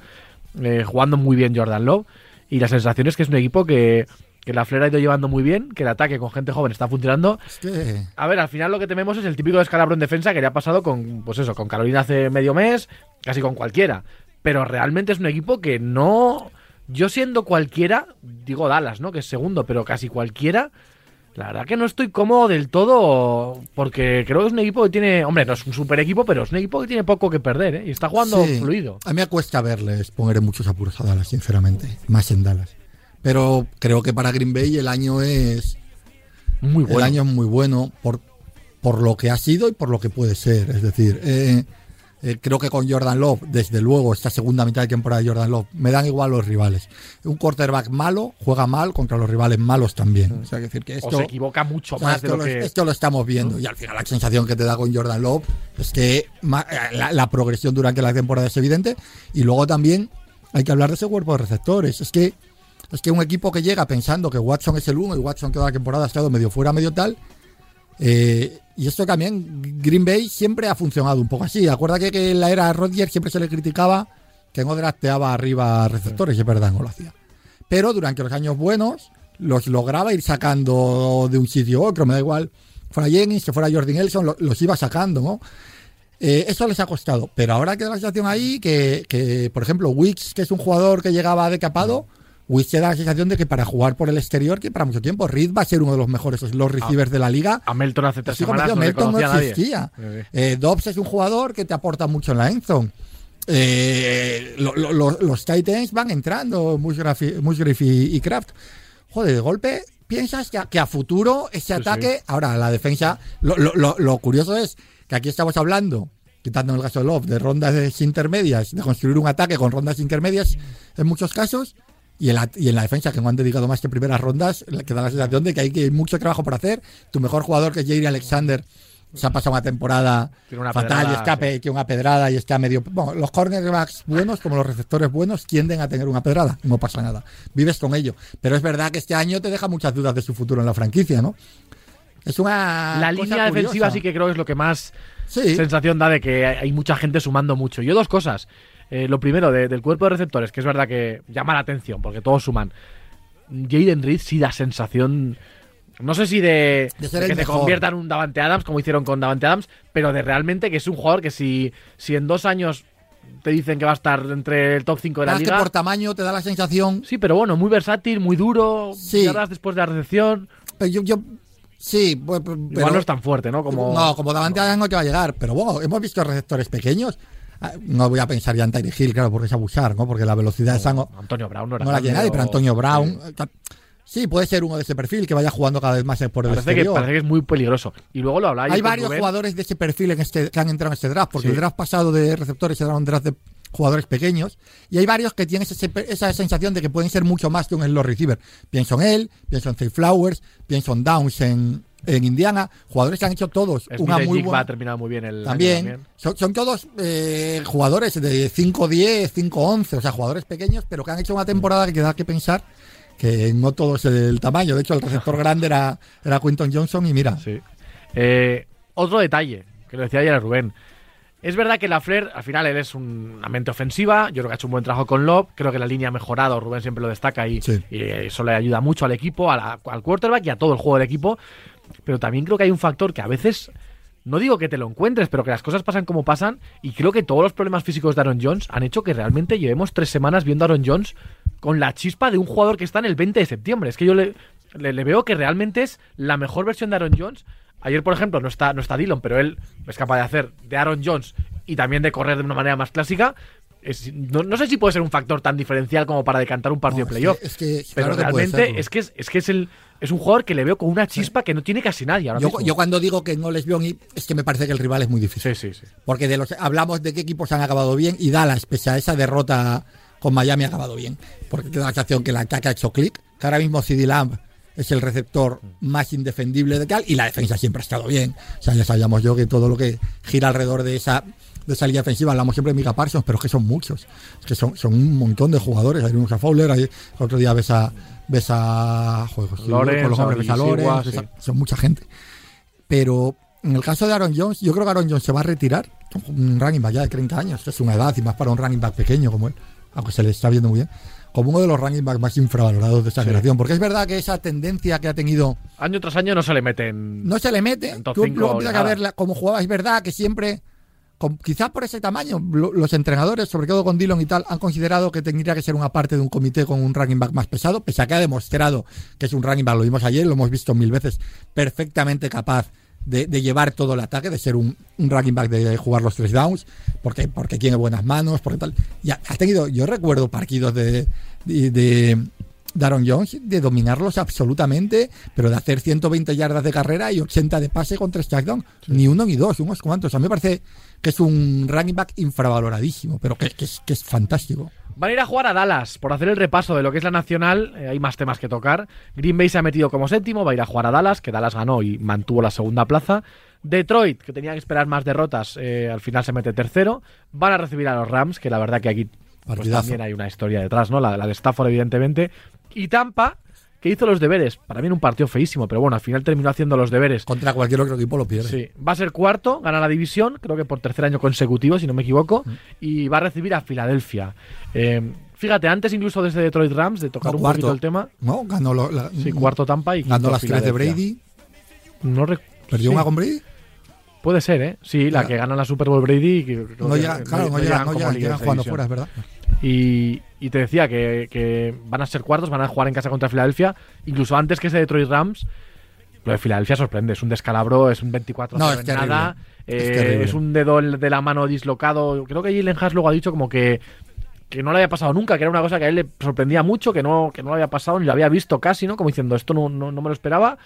Eh, jugando muy bien Jordan Love. Y la sensación es que es un equipo que, que la Flair ha ido llevando muy bien, que el ataque con gente joven está funcionando. Es que A ver, al final lo que tememos es el típico descalabro en defensa que le ha pasado con, pues eso, con Carolina hace medio mes, casi con cualquiera. Pero realmente es un equipo que no. Yo siendo cualquiera, digo Dallas, ¿no? Que es segundo, pero casi cualquiera. La verdad que no estoy cómodo del todo porque creo que es un equipo que tiene, hombre, no es un super equipo, pero es un equipo que tiene poco que perder, ¿eh? Y está jugando Sí. fluido. A mí me cuesta verles poner muchos apuros a Dallas, sinceramente. Más en Dallas. Pero creo que para Green Bay el año es. Muy bueno. El año es muy bueno por, por lo que ha sido y por lo que puede ser. Es decir, eh, eh, creo que con Jordan Love, desde luego, esta segunda mitad de temporada de Jordan Love, me dan igual los rivales. Un quarterback malo juega mal contra los rivales malos también. O sea, que decir que o se equivoca mucho O sea, más de esto, lo lo, que. esto lo estamos viendo y al final la sensación que te da con Jordan Love es que la, la progresión durante la temporada es evidente y luego también hay que hablar de ese cuerpo de receptores. Es que es que un equipo que llega pensando que Watson es el uno y Watson toda la temporada ha estado medio fuera, medio tal. Eh, y esto también, Green Bay siempre ha funcionado un poco así. Acuerda que, en la era Rodgers siempre se le criticaba que no drafteaba arriba receptores, y es verdad, no lo hacía. Pero durante los años buenos los lograba ir sacando de un sitio a otro, me da igual. Fuera Jennings, que fuera Jordan Nelson, lo- los iba sacando, ¿no? Eh, eso les ha costado, pero ahora queda la situación ahí que, que, por ejemplo, Wicks, que es un jugador que llegaba decapado, te da la sensación de que para jugar por el exterior, que para mucho tiempo, Reed va a ser uno de los mejores los receivers de la liga. A Melton hace tres semanas no Melton no existía. Eh, Dobbs es un jugador que te aporta mucho en la endzone. Eh, lo- lo- lo- los Titans van entrando, Musgrave, y- Musgrave y, Kraft. Joder, de golpe piensas que a, que a futuro ese Sí, ataque, ahora la defensa, lo, lo- lo- lo curioso es que aquí estamos hablando, quitando el caso de Love, de rondas intermedias, de construir un ataque con rondas intermedias en muchos casos, y en, la, y en la defensa, que no han dedicado más que primeras rondas, le queda la sensación de que hay que mucho trabajo por hacer. Tu mejor jugador, que es Jair Alexander, se ha pasado una temporada una fatal y pedrada, escape, que una pedrada y está medio. Bueno, los cornerbacks buenos, como los receptores buenos, tienden a tener una pedrada. No pasa nada. Vives con ello. Pero es verdad que este año te deja muchas dudas de su futuro en la franquicia, ¿no? Es una. La cosa línea defensiva curiosa. sí que creo que es lo que más Sí. sensación da de que hay mucha gente sumando mucho. Yo dos cosas. Eh, lo primero, de- del cuerpo de receptores, que es verdad que llama la atención, porque todos suman. Jaden Reed sí da sensación, no sé si de, que se convierta en un Davante Adams, como hicieron con Davante Adams, pero de realmente que es un jugador que si, si en dos años te dicen que va a estar entre el top 5 de la es que liga... por tamaño te da la sensación. Sí, pero bueno, muy versátil, muy duro, Sí. después de la recepción... Pero yo. yo sí, pues, pero- Igual no es tan fuerte, ¿no? Como... No, como Davante Adams no te va a llegar. Pero bueno, hemos visto receptores pequeños. Ah, No voy a pensar ya en Tyree Hill, claro, porque es abusar, ¿no? Porque la velocidad no, Antonio Brown no era no la tiene nadie, pero Antonio Brown. Sí. eh, Sí, puede ser uno de ese perfil que vaya jugando cada vez más por el Parece que, parece que es muy peligroso. Y luego lo yo Hay varios Rubén. jugadores de ese perfil en este, que han entrado en este draft, porque Sí. el draft pasado de receptores era un draft de jugadores pequeños, y hay varios que tienen ese- esa sensación de que pueden ser mucho más que un slot receiver. Pienso en él, pienso en Zay Flowers, pienso en Downs en, en Indiana, jugadores que han hecho todos Smith una muy buena... ha terminado muy bien el año También, Son, son todos eh, jugadores de 5-10, 5-11, o sea, jugadores pequeños, pero que han hecho una temporada que da que pensar que no todo es el tamaño. De hecho, el receptor [LAUGHS] grande era, era Quinton Johnson y mira, Sí. Eh, otro detalle, que lo decía ayer a Rubén. Es verdad que la Flair, al final, él es un- una mente ofensiva. Yo creo que ha hecho un buen trabajo con Love. Creo que la línea ha mejorado. Rubén siempre lo destaca y, Sí. y eso le ayuda mucho al equipo, a la- al quarterback y a todo el juego del equipo. Pero también creo que hay un factor que a veces, no digo que te lo encuentres, pero que las cosas pasan como pasan. Y creo que todos los problemas físicos de Aaron Jones han hecho que realmente llevemos tres semanas viendo a Aaron Jones con la chispa de un jugador que está en el 20 de septiembre. Es que yo le, le, veo que realmente es la mejor versión de Aaron Jones. Ayer, por ejemplo, no está, no está Dillon, pero él es capaz de hacer de Aaron Jones y también de correr de una manera más clásica. Es- no, no sé si puede ser un factor tan diferencial como para decantar un partido No, de es playoff. que- es que, pero claro realmente es que es, es que es el es un jugador que le veo con una chispa que no tiene casi nadie ahora Yo, mismo. yo cuando digo que no les veo ni, es que me parece que el rival es muy difícil. Sí, sí, sí. Porque de los hablamos de qué equipos han acabado bien y Dallas, pese a esa derrota con Miami, ha acabado bien. Porque queda la sensación que el ataque ha hecho clic. Que ahora mismo CD Lamb es el receptor más indefendible de tal y la defensa siempre ha estado bien. O sea, ya sabíamos yo que todo lo que gira alrededor de esa de esa línea ofensiva, hablamos siempre de Mika Parsons, pero es que son muchos. Es que son, son un montón de jugadores. Hay unos a Fowler, hay, otro día ves a, ves a, con los hombres, ves a Lawrence, Odighiwa, ves a- sí. son mucha gente. Pero en el caso de Aaron Jones, yo creo que Aaron Jones se va a retirar. Un running back ya de 30 años, es una edad y más para un running back pequeño como él, aunque se le está viendo muy bien. Como uno de los running backs más infravalorados de esta Sí. generación. Porque es verdad que esa tendencia que ha tenido Año tras año no se le meten. no se le mete. Tú luego empiezas a ver la- cómo jugaba. Es verdad que siempre, con- quizás por ese tamaño, lo- los entrenadores, sobre todo con Dillon y tal, han considerado que tendría que ser una parte de un comité con un running back más pesado, pese a que ha demostrado que es un running back, lo vimos ayer, lo hemos visto mil veces, perfectamente capaz de, de llevar todo el ataque, de ser un, un running back de jugar los tres downs, porque, porque tiene buenas manos, porque tal. Y ha, ha tenido, yo recuerdo partidos de, de, Aaron Jones de dominarlos absolutamente, pero de hacer 120 yardas de carrera y 80 de pase con tres touchdowns. Ni uno ni dos, unos cuantos. A mí me parece que es un running back infravaloradísimo, pero que, que es, que es fantástico. Van a ir a jugar a Dallas por hacer el repaso de lo que es la nacional. eh, hay más temas que tocar. Green Bay se ha metido como séptimo, va a ir a jugar a Dallas, que Dallas ganó y mantuvo la segunda plaza. Detroit, que tenía que esperar más derrotas, eh, al final se mete tercero. Van a recibir a los Rams, que la verdad que aquí pues, también hay una historia detrás, ¿no? La, la de Stafford, evidentemente. Y Tampa, que hizo los deberes. Para mí era un partido feísimo, pero bueno, al final terminó haciendo los deberes. Contra cualquier otro equipo lo pierde. Sí, va a ser cuarto, gana la división, creo que por tercer año consecutivo, si no me equivoco, Mm. y va a recibir a Filadelfia. Eh, fíjate, antes incluso desde Detroit Rams, de tocar No, un cuarto. poquito el tema, ¿No? Ganó, lo- la- sí, cuarto Tampa y ganó las tres de. Brady. No ¿Perdió sí, una con Brady? Puede ser, ¿eh? Sí, la Ya. que gana la Super Bowl Brady. y que No llega, claro, no, llegan, no como llegan, jugando fuera, es verdad. Y, y te decía que, que van a ser cuartos, van a jugar en casa contra Filadelfia, incluso antes que ese Detroit Rams. Lo de Filadelfia sorprende, es un descalabro, es un 24 No, es nada, Es eh, es un dedo de la mano dislocado. Creo que Jalen Haas luego ha dicho como que, que no le había pasado nunca, que era una cosa que a él le sorprendía mucho, que no, que no lo había pasado, ni lo había visto casi, ¿no? Como diciendo, esto no, no, no me lo esperaba.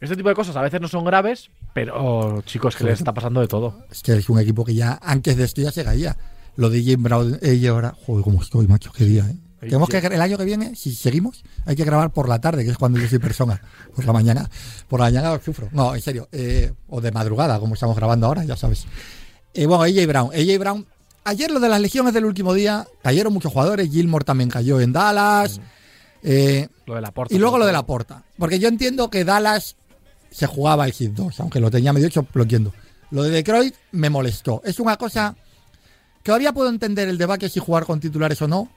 Este tipo de cosas a veces no son graves, pero chicos, que les está pasando de todo. Es que es un equipo que ya antes de esto ya se caía. Lo de Jim Brown, ella ahora, joder, cómo estoy, macho, qué día, ¿eh? Tenemos que el año que viene, si seguimos, hay que grabar por la tarde, que es cuando yo soy persona. [LAUGHS] Por la mañana, por la mañana sufro. No, en serio, eh, o de madrugada, como estamos grabando ahora, ya sabes. Eh, bueno, AJ Brown, AJ Brown. Ayer lo de las legiones del último día, cayeron muchos jugadores, Gilmore también cayó en Dallas. eh, Lo de la porta. y luego lo de la porta. Porque yo entiendo que Dallas se jugaba el hit 2, aunque lo tenía medio hecho, lo entiendo. Lo de Detroit me molestó. Es una cosa todavía puedo entender el debate si jugar con titulares o no,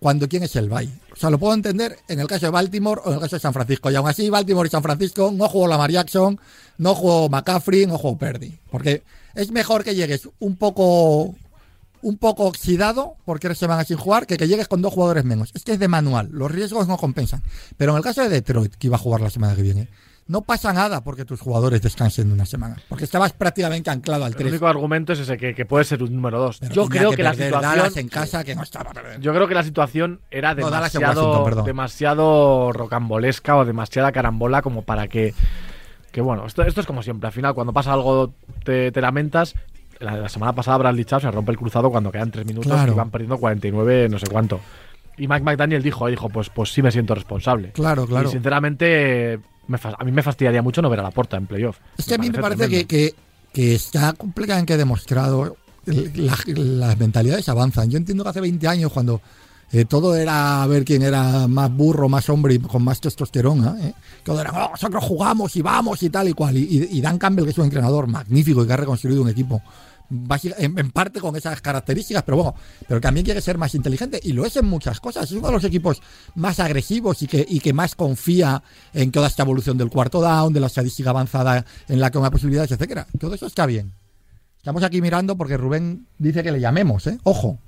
cuando quién es el bye. O sea, lo puedo entender en el caso de Baltimore o en el caso de San Francisco. Y aún así, Baltimore y San Francisco no jugó Lamar Jackson, no jugó McCaffrey, no jugó Purdy. Porque es mejor que llegues un poco un poco oxidado porque eres semana sin jugar que que llegues con dos jugadores menos. Es que es de manual, los riesgos no compensan. Pero en el caso de Detroit, que iba a jugar la semana que viene, no pasa nada porque tus jugadores descansen una semana. Porque estabas prácticamente anclado al El 3. único argumento es ese, que, que puede ser un número 2. Pero Yo creo que, la situación. Dallas en casa que no estaba. Yo creo que la situación era demasiado, demasiado rocambolesca o demasiada carambola como para que. Que bueno, esto, esto es como siempre. Al final, cuando pasa algo, te, te lamentas. La, la semana pasada, Bradley Chubb se rompe el cruzado cuando quedan 3 minutos Claro. y van perdiendo 49, no sé cuánto. Y Mike McDaniel dijo, dijo, pues, pues sí me siento responsable. Claro, claro. Y sinceramente, me a mí me fastidiaría mucho no ver a la puerta en playoff. Es que a mí me parece que, que, que está completamente demostrado. la- las mentalidades avanzan. Yo entiendo que hace 20 años, cuando eh, todo era a ver quién era más burro, más hombre y con más testosterona, ¿eh? todo era, "Oh, nosotros jugamos y vamos y tal y cual. Y, y- y Dan Campbell, que es un entrenador magnífico y que ha reconstruido un equipo. En, en parte con esas características, pero bueno, pero también quiere ser más inteligente y lo es en muchas cosas. Es uno de los equipos más agresivos y que, y que más confía en toda esta evolución del cuarto down, de la estadística avanzada en la que hay posibilidades, etcétera. Todo eso está bien. Estamos aquí mirando porque Rubén dice que le llamemos, ¿eh? Ojo.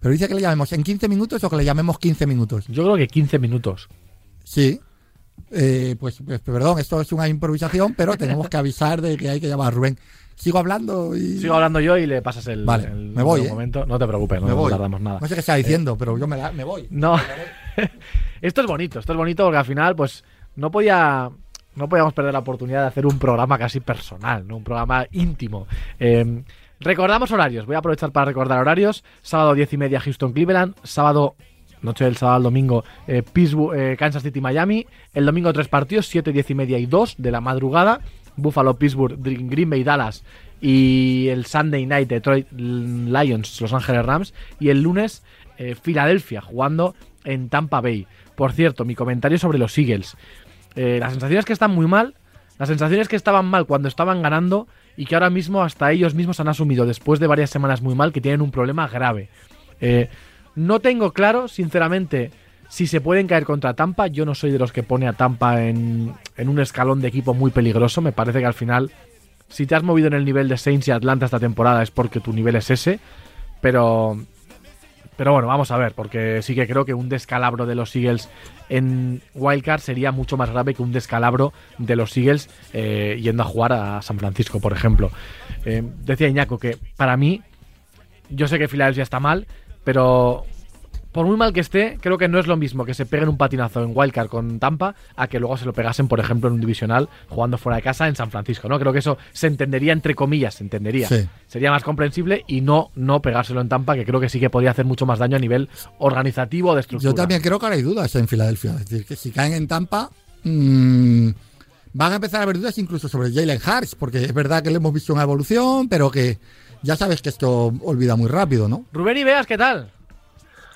Pero dice que le llamemos en 15 minutos o que le llamemos 15 minutos. Yo creo que 15 minutos. Sí. Eh, pues, pues, perdón, esto es una improvisación, pero tenemos que avisar de que hay que llamar a Rubén. Sigo hablando y. Sigo hablando yo y le pasas el, Vale, el me voy, el ¿eh? momento. No te preocupes, no, me no tardamos nada. No sé qué está diciendo, pero yo me, la- me voy. No. [LAUGHS] esto es bonito, esto es bonito porque al final, pues, no podía. No podíamos perder la oportunidad de hacer un programa casi personal, ¿no? Un programa íntimo. Eh, recordamos horarios. Voy a aprovechar para recordar horarios. Sábado 10 y media Houston Cleveland. Sábado, noche del sábado al domingo, eh, Pittsburgh, eh, Kansas City Miami. El domingo tres partidos, 7, 10 y media y 2 de la madrugada. Buffalo, Pittsburgh, Green Bay, Dallas. Y el Sunday Night Detroit Lions, Los Ángeles Rams. Y el lunes eh, Filadelfia jugando en Tampa Bay. Por cierto, mi comentario sobre los Eagles. Eh, la sensación es que están muy mal. La sensación es que estaban mal cuando estaban ganando y que ahora mismo hasta ellos mismos han asumido, después de varias semanas muy mal, que tienen un problema grave. Eh, no tengo claro, sinceramente, si se pueden caer contra Tampa. Yo no soy de los que pone a Tampa en, en un escalón de equipo muy peligroso. Me parece que al final, si te has movido en el nivel de Saints y Atlanta esta temporada es porque tu nivel es ese. Pero pero bueno, vamos a ver, porque sí que creo que un descalabro de los Eagles en Wildcard sería mucho más grave que un descalabro de los Eagles eh, yendo a jugar a San Francisco, por ejemplo. Eh, decía Iñaco que para mí, yo sé que Filadelfia está mal, pero por muy mal que esté, creo que no es lo mismo que se peguen un patinazo en Wildcard con Tampa a que luego se lo pegasen, por ejemplo, en un divisional jugando fuera de casa en San Francisco, ¿no? Creo que eso se entendería entre comillas, se entendería. Sí. Sería más comprensible y no, no pegárselo en Tampa, que creo que sí que podría hacer mucho más daño a nivel organizativo o de estructura. Yo también creo que ahora hay dudas en Filadelfia. Es decir, que si caen en Tampa, mmm, van a empezar a haber dudas incluso sobre Jalen Hurts, porque es verdad que le hemos visto una evolución, pero que ya sabes que esto olvida muy rápido, ¿no? Rubén y Veas, ¿qué tal?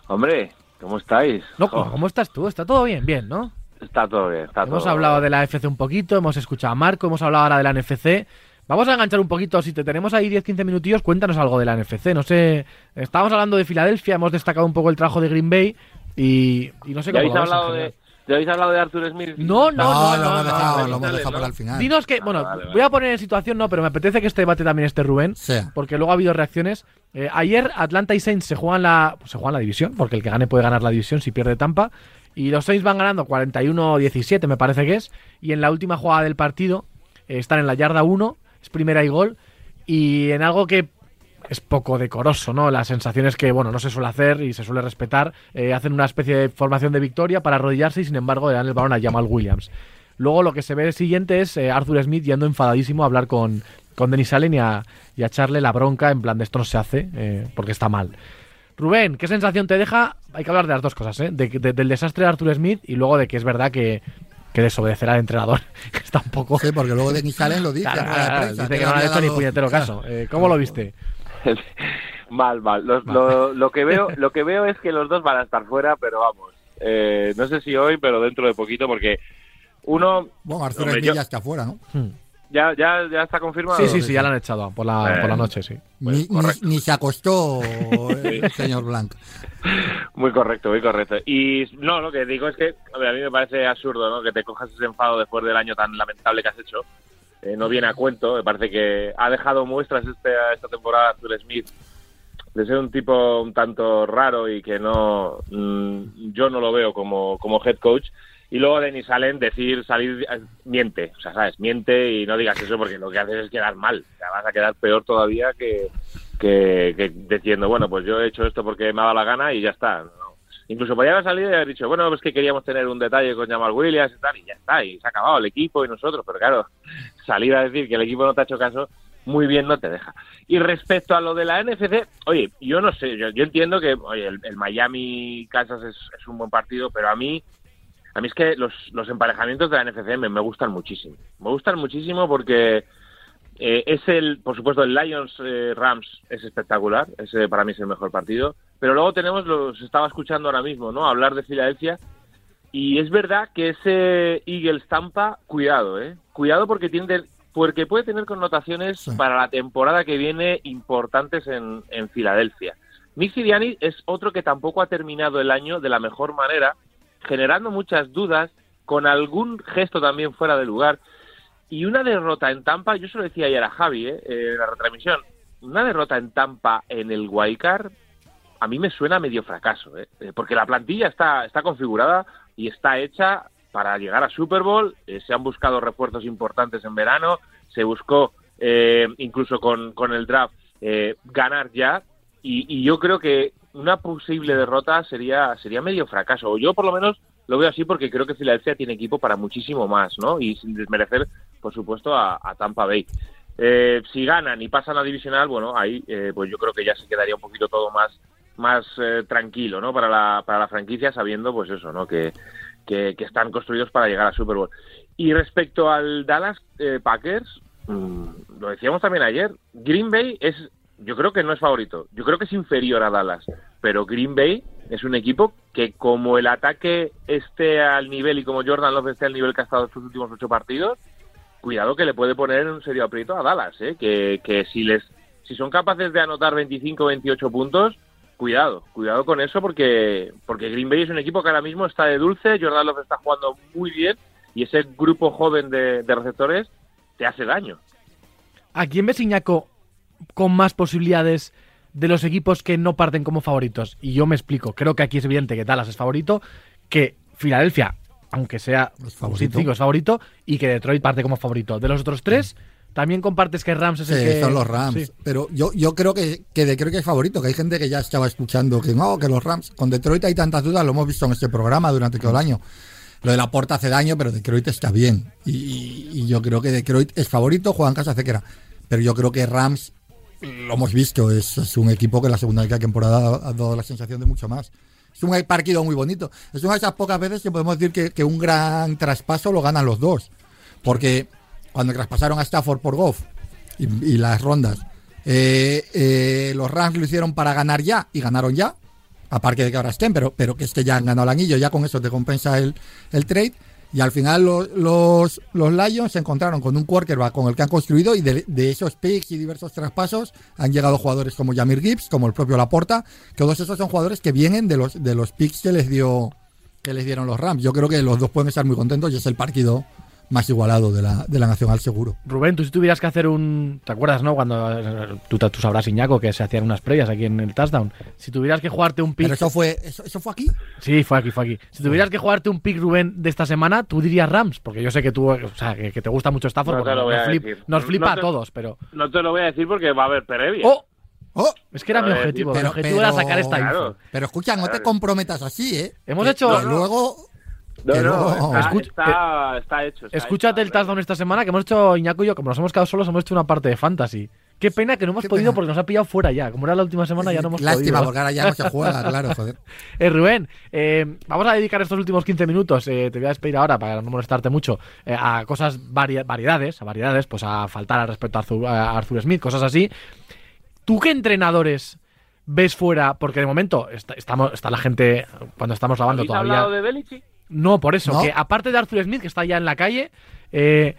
Hombre, ¿cómo estáis? No, Jo, ¿Cómo estás tú? ¿Está todo bien? Bien, ¿no? Está todo bien, está Hemos todo hablado de la FC un poquito, hemos escuchado a Marco, hemos hablado ahora de la NFC. Vamos a enganchar un poquito, si te tenemos ahí 10-15 minutillos, cuéntanos algo de la NFC. No sé, estábamos hablando de Filadelfia, hemos destacado un poco el trabajo de Green Bay y, y no sé ¿Ya cómo habéis, lo hablado de, ¿Ya habéis hablado de Arthur Smith? No, no, no, lo no, no, lo hemos dejado ¿no? para el final. Dinos que, bueno, vale, vale. voy a poner en situación, no, pero me apetece que este debate también esté Rubén, porque luego ha habido reacciones. Eh, ayer Atlanta y Saints se juegan la, pues se juegan la división, porque el que gane puede ganar la división si pierde Tampa. Y los Saints van ganando 41-17, me parece que es. Y en la última jugada del partido eh, están en la yarda 1, es primera y gol. Y en algo que es poco decoroso, ¿no? La sensación es que, bueno, no se suele hacer y se suele respetar. eh, hacen una especie de formación de victoria para arrodillarse y, sin embargo, le dan el balón a Jamal Williams. Luego lo que se ve siguiente es eh, Arthur Smith yendo enfadadísimo a hablar con, con Denis Allen y a, y a echarle la bronca en plan de esto no se hace eh, porque está mal. Rubén, ¿qué sensación te deja? Hay que hablar de las dos cosas, ¿eh? De- de- del desastre de Arthur Smith y luego de que es verdad que, que desobedecerá al entrenador, [LAUGHS] que está un poco... Sí, porque luego Denis Allen lo dice. Claro, prensa, dice que no le ha hecho ni puñetero caso. Eh, ¿Cómo lo viste? [LAUGHS] mal, mal. Lo, lo- lo que veo, [LAUGHS] lo que veo es que los dos van a estar fuera, pero vamos. eh, no sé si hoy, pero dentro de poquito, porque uno Bueno, Arthur Hombre, Smith yo- ya está fuera, ¿no? Hmm. ya, ya, ya está confirmado. Sí, sí, sí, ya lo han echado por la, por la Eh, noche, sí. Pues, ni, ni se acostó [LAUGHS] el señor Blanc. Muy correcto, muy correcto. Y no, lo que digo es que a, ver, a mí me parece absurdo ¿no? que te cojas ese enfado después del año tan lamentable que has hecho. Eh, no viene a cuento, me parece que ha dejado muestras este, esta temporada Arthur Smith de ser un tipo un tanto raro y que no mm, yo no lo veo como, como head coach. Y luego Denis Allen decir, salir, eh, miente, o sea, ¿sabes? Miente y no digas eso porque lo que haces es quedar mal. O sea, vas a quedar peor todavía que, que, que diciendo, bueno, pues yo he hecho esto porque me ha dado la gana y ya está. Incluso podría haber salido y haber dicho, bueno, es que queríamos tener un detalle con Jamal Williams y tal, y ya está, y se ha acabado el equipo y nosotros, pero claro, [LAUGHS] salir a decir que el equipo no te ha hecho caso, muy bien no te deja. Y respecto a lo de la NFC, oye, yo no sé, yo, yo entiendo que oye, el, el Miami Kansas es, es un buen partido, pero a mí a mí es que los, los emparejamientos de la NFC me, me gustan muchísimo. Me gustan muchísimo porque eh, es el, por supuesto, el Lions eh, Rams es espectacular. Ese para mí es el mejor partido. Pero luego tenemos, los estaba escuchando ahora mismo, ¿no? Hablar de Filadelfia. Y es verdad que ese Eagles Tampa, cuidado, ¿eh? Cuidado porque tiene, porque puede tener connotaciones Sí. para la temporada que viene importantes en, en Filadelfia. Nick es otro que tampoco ha terminado el año de la mejor manera, generando muchas dudas, con algún gesto también fuera de lugar. Y una derrota en Tampa, yo se lo decía ayer a Javi, ¿eh? Eh, en la retransmisión, una derrota en Tampa en el Wildcard, a mí me suena medio fracaso, ¿eh? Eh, porque la plantilla está, está configurada y está hecha para llegar a Super Bowl, eh, se han buscado refuerzos importantes en verano, se buscó eh, incluso con, con el draft ganar ya, y, y yo creo que una posible derrota sería, sería medio fracaso, o yo por lo menos lo veo así porque creo que Filadelfia tiene equipo para muchísimo más, ¿no? Y sin desmerecer, por supuesto, a, Tampa Bay. Eh, si ganan y pasan a divisional, bueno, ahí eh, pues yo creo que ya se quedaría un poquito todo más más eh, tranquilo, ¿no? Para la, para la franquicia, sabiendo, pues eso, ¿no? Que, que, están construidos para llegar a Super Bowl. Y respecto al Dallas eh, Packers, mm, lo decíamos también ayer, Green Bay es, yo creo que no es favorito, yo creo que es inferior a Dallas, pero Green Bay es un equipo que como el ataque esté al nivel y como Jordan Love esté al nivel que ha estado estos últimos ocho partidos, cuidado que le puede poner en un serio aprieto a Dallas, ¿eh? que, que si les si son capaces de anotar 25 28 puntos, cuidado, cuidado con eso porque porque Green Bay es un equipo que ahora mismo está de dulce, Jordan Love está jugando muy bien y ese grupo joven de, de receptores te hace daño. ¿A quién ves, Iñaco, con más posibilidades de los equipos que no parten como favoritos? Y yo me explico. Creo que aquí es evidente que Dallas es favorito, que Filadelfia, aunque sea favorito. 5 es favorito, y que Detroit parte como favorito. De los otros tres, también compartes que Rams es el Sí, que... son los Rams. Sí. Pero yo, yo creo que, que Detroit es favorito, que hay gente que ya estaba escuchando que no, que los Rams. Con Detroit hay tantas dudas, lo hemos visto en este programa durante todo el año. Lo de la puerta hace daño, pero Detroit está bien. Y, yo creo que Detroit es favorito, juega en casa cequera. Pero yo creo que Rams, lo hemos visto, es, es un equipo que en la segunda temporada ha dado la sensación de mucho más. Es un partido muy bonito. Es una de esas pocas veces que podemos decir que, que un gran traspaso lo ganan los dos. Porque cuando traspasaron a Stafford por Goff y, las rondas, eh, eh, los Rams lo hicieron para ganar ya y ganaron ya. Aparte de que ahora estén, pero, pero que es que ya han ganado el anillo, ya con eso te compensa el, el trade. Y al final los, los, los Lions se encontraron con un quarterback con el que han construido y de, esos picks y diversos traspasos han llegado jugadores como Jamir Gibbs, como el propio Laporta, que todos esos son jugadores que vienen de los, de los picks que les dio que les dieron los Rams. Yo creo que los dos pueden estar muy contentos y es el partido más igualado de la, de la Nacional seguro. Rubén, tú si tuvieras que hacer un... ¿Te acuerdas, no? Cuando eh, tú, tú sabrás, Iñaco, que se hacían unas previas aquí en el touchdown. Si tuvieras que jugarte un pick... Pero eso fue, eso, eso fue aquí. Sí, fue aquí, fue aquí. Si tuvieras que jugarte un pick, Rubén, de esta semana, tú dirías Rams, porque yo sé que tú, o sea, que, que te gusta mucho Stafford, No te porque lo voy nos, a flip- decir. nos flipa No a todos, pero... No te lo voy a decir porque va a haber previa. ¡Oh! ¡Oh! Es que era mi objetivo. pero- mi objetivo pero- era sacar esta info. Claro. Pero escucha, no te comprometas así, ¿eh? Hemos Que- hecho- que luego. No, que no, luego- está, está, está hecho. está Escúchate el touchdown esta semana que hemos hecho Iñaco y yo, como nos hemos quedado solos, hemos hecho una parte de fantasy. Qué pena que no hemos Qué podido pena. porque nos ha pillado fuera ya. Como era la última semana, ya no hemos Lástima, podido. porque ahora ya no se juega, [LAUGHS] claro, joder. Eh, Rubén, eh, vamos a dedicar estos últimos 15 minutos, eh, te voy a despedir ahora para no molestarte mucho, eh, a cosas vari- variedades, a variedades, pues a faltar al respecto a Arthur, a Arthur Smith, cosas así. ¿Tú qué entrenadores ves fuera? Porque de momento está, estamos, está la gente, cuando estamos grabando ¿Habéis todavía... hablado de Belichick? No, por eso, ¿No? que aparte de Arthur Smith, que está ya en la calle, eh,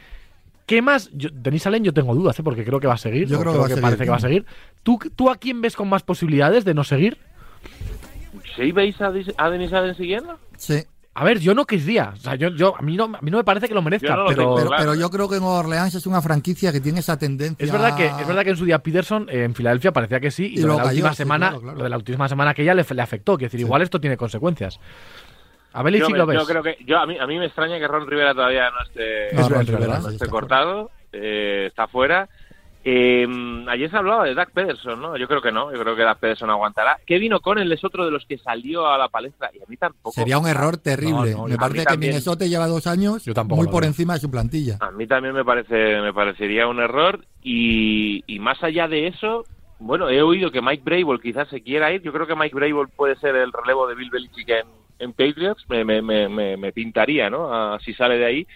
¿qué más? Yo, Denis Allen yo tengo dudas, ¿eh? porque creo que va a seguir. Yo creo que parece que va a seguir. ¿Tú, ¿Tú a quién ves con más posibilidades de no seguir? ¿Sí veis a, a Denis Allen siguiendo? Sí. A ver, yo no querría. O sea, yo, yo, a, mí no, a mí no me parece que lo merezca, Yo no lo pero... tengo Pero, claro. pero yo creo que en Orleans es una franquicia que tiene esa tendencia. Es verdad que es verdad que en su día Peterson eh, en Filadelfia parecía que sí y, Y lo, de luego la cayó, última sí, semana claro, claro. lo de la última semana que ya le, le afectó, quiero decir, igual esto tiene consecuencias. A Belichick lo ves. yo creo que yo a mí a mí me extraña que Ron Rivera todavía no esté, No, Es Ron Rivera, sí, esté está cortado, eh, está fuera. Eh, ayer se hablaba de Doug Pederson, ¿no? Yo creo que no, yo creo que Doug Pederson aguantará. Kevin O'Connell es otro de los que salió a la palestra y a mí tampoco. Sería un error terrible. No, no, Me a parece mí que también. Minnesota lleva dos años Yo tampoco muy por encima de su plantilla. A mí también me parece me parecería un error y, y más allá de eso, bueno, he oído que Mike Brable quizás se quiera ir. Yo creo que Mike Brable puede ser el relevo de Bill Belichick en, en Patriots. Me, me, me, me, me pintaría, ¿no? Si sale de ahí.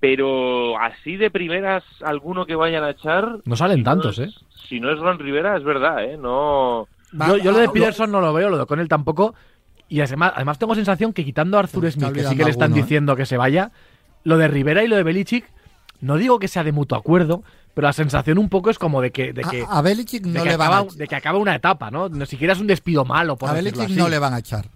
Pero así de primeras, alguno que vayan a echar. No salen si tantos, no ¿eh? Si no es Ron Rivera, es verdad, ¿eh? No. Va- Yo, yo lo de ah, Peterson no lo veo, lo de O'Connell tampoco. Y además, además tengo sensación que quitando a Arthur Smith, que sí que le están alguno, ¿eh? diciendo que se vaya, lo de Rivera y lo de Belichick, no digo que sea de mutuo acuerdo, pero la sensación un poco es como de que, de que, A, a Belichick de no que le van acaba, a de que acaba una etapa, ¿no? Ni siquiera es un despido malo, por A Belichick así. no le van a echar.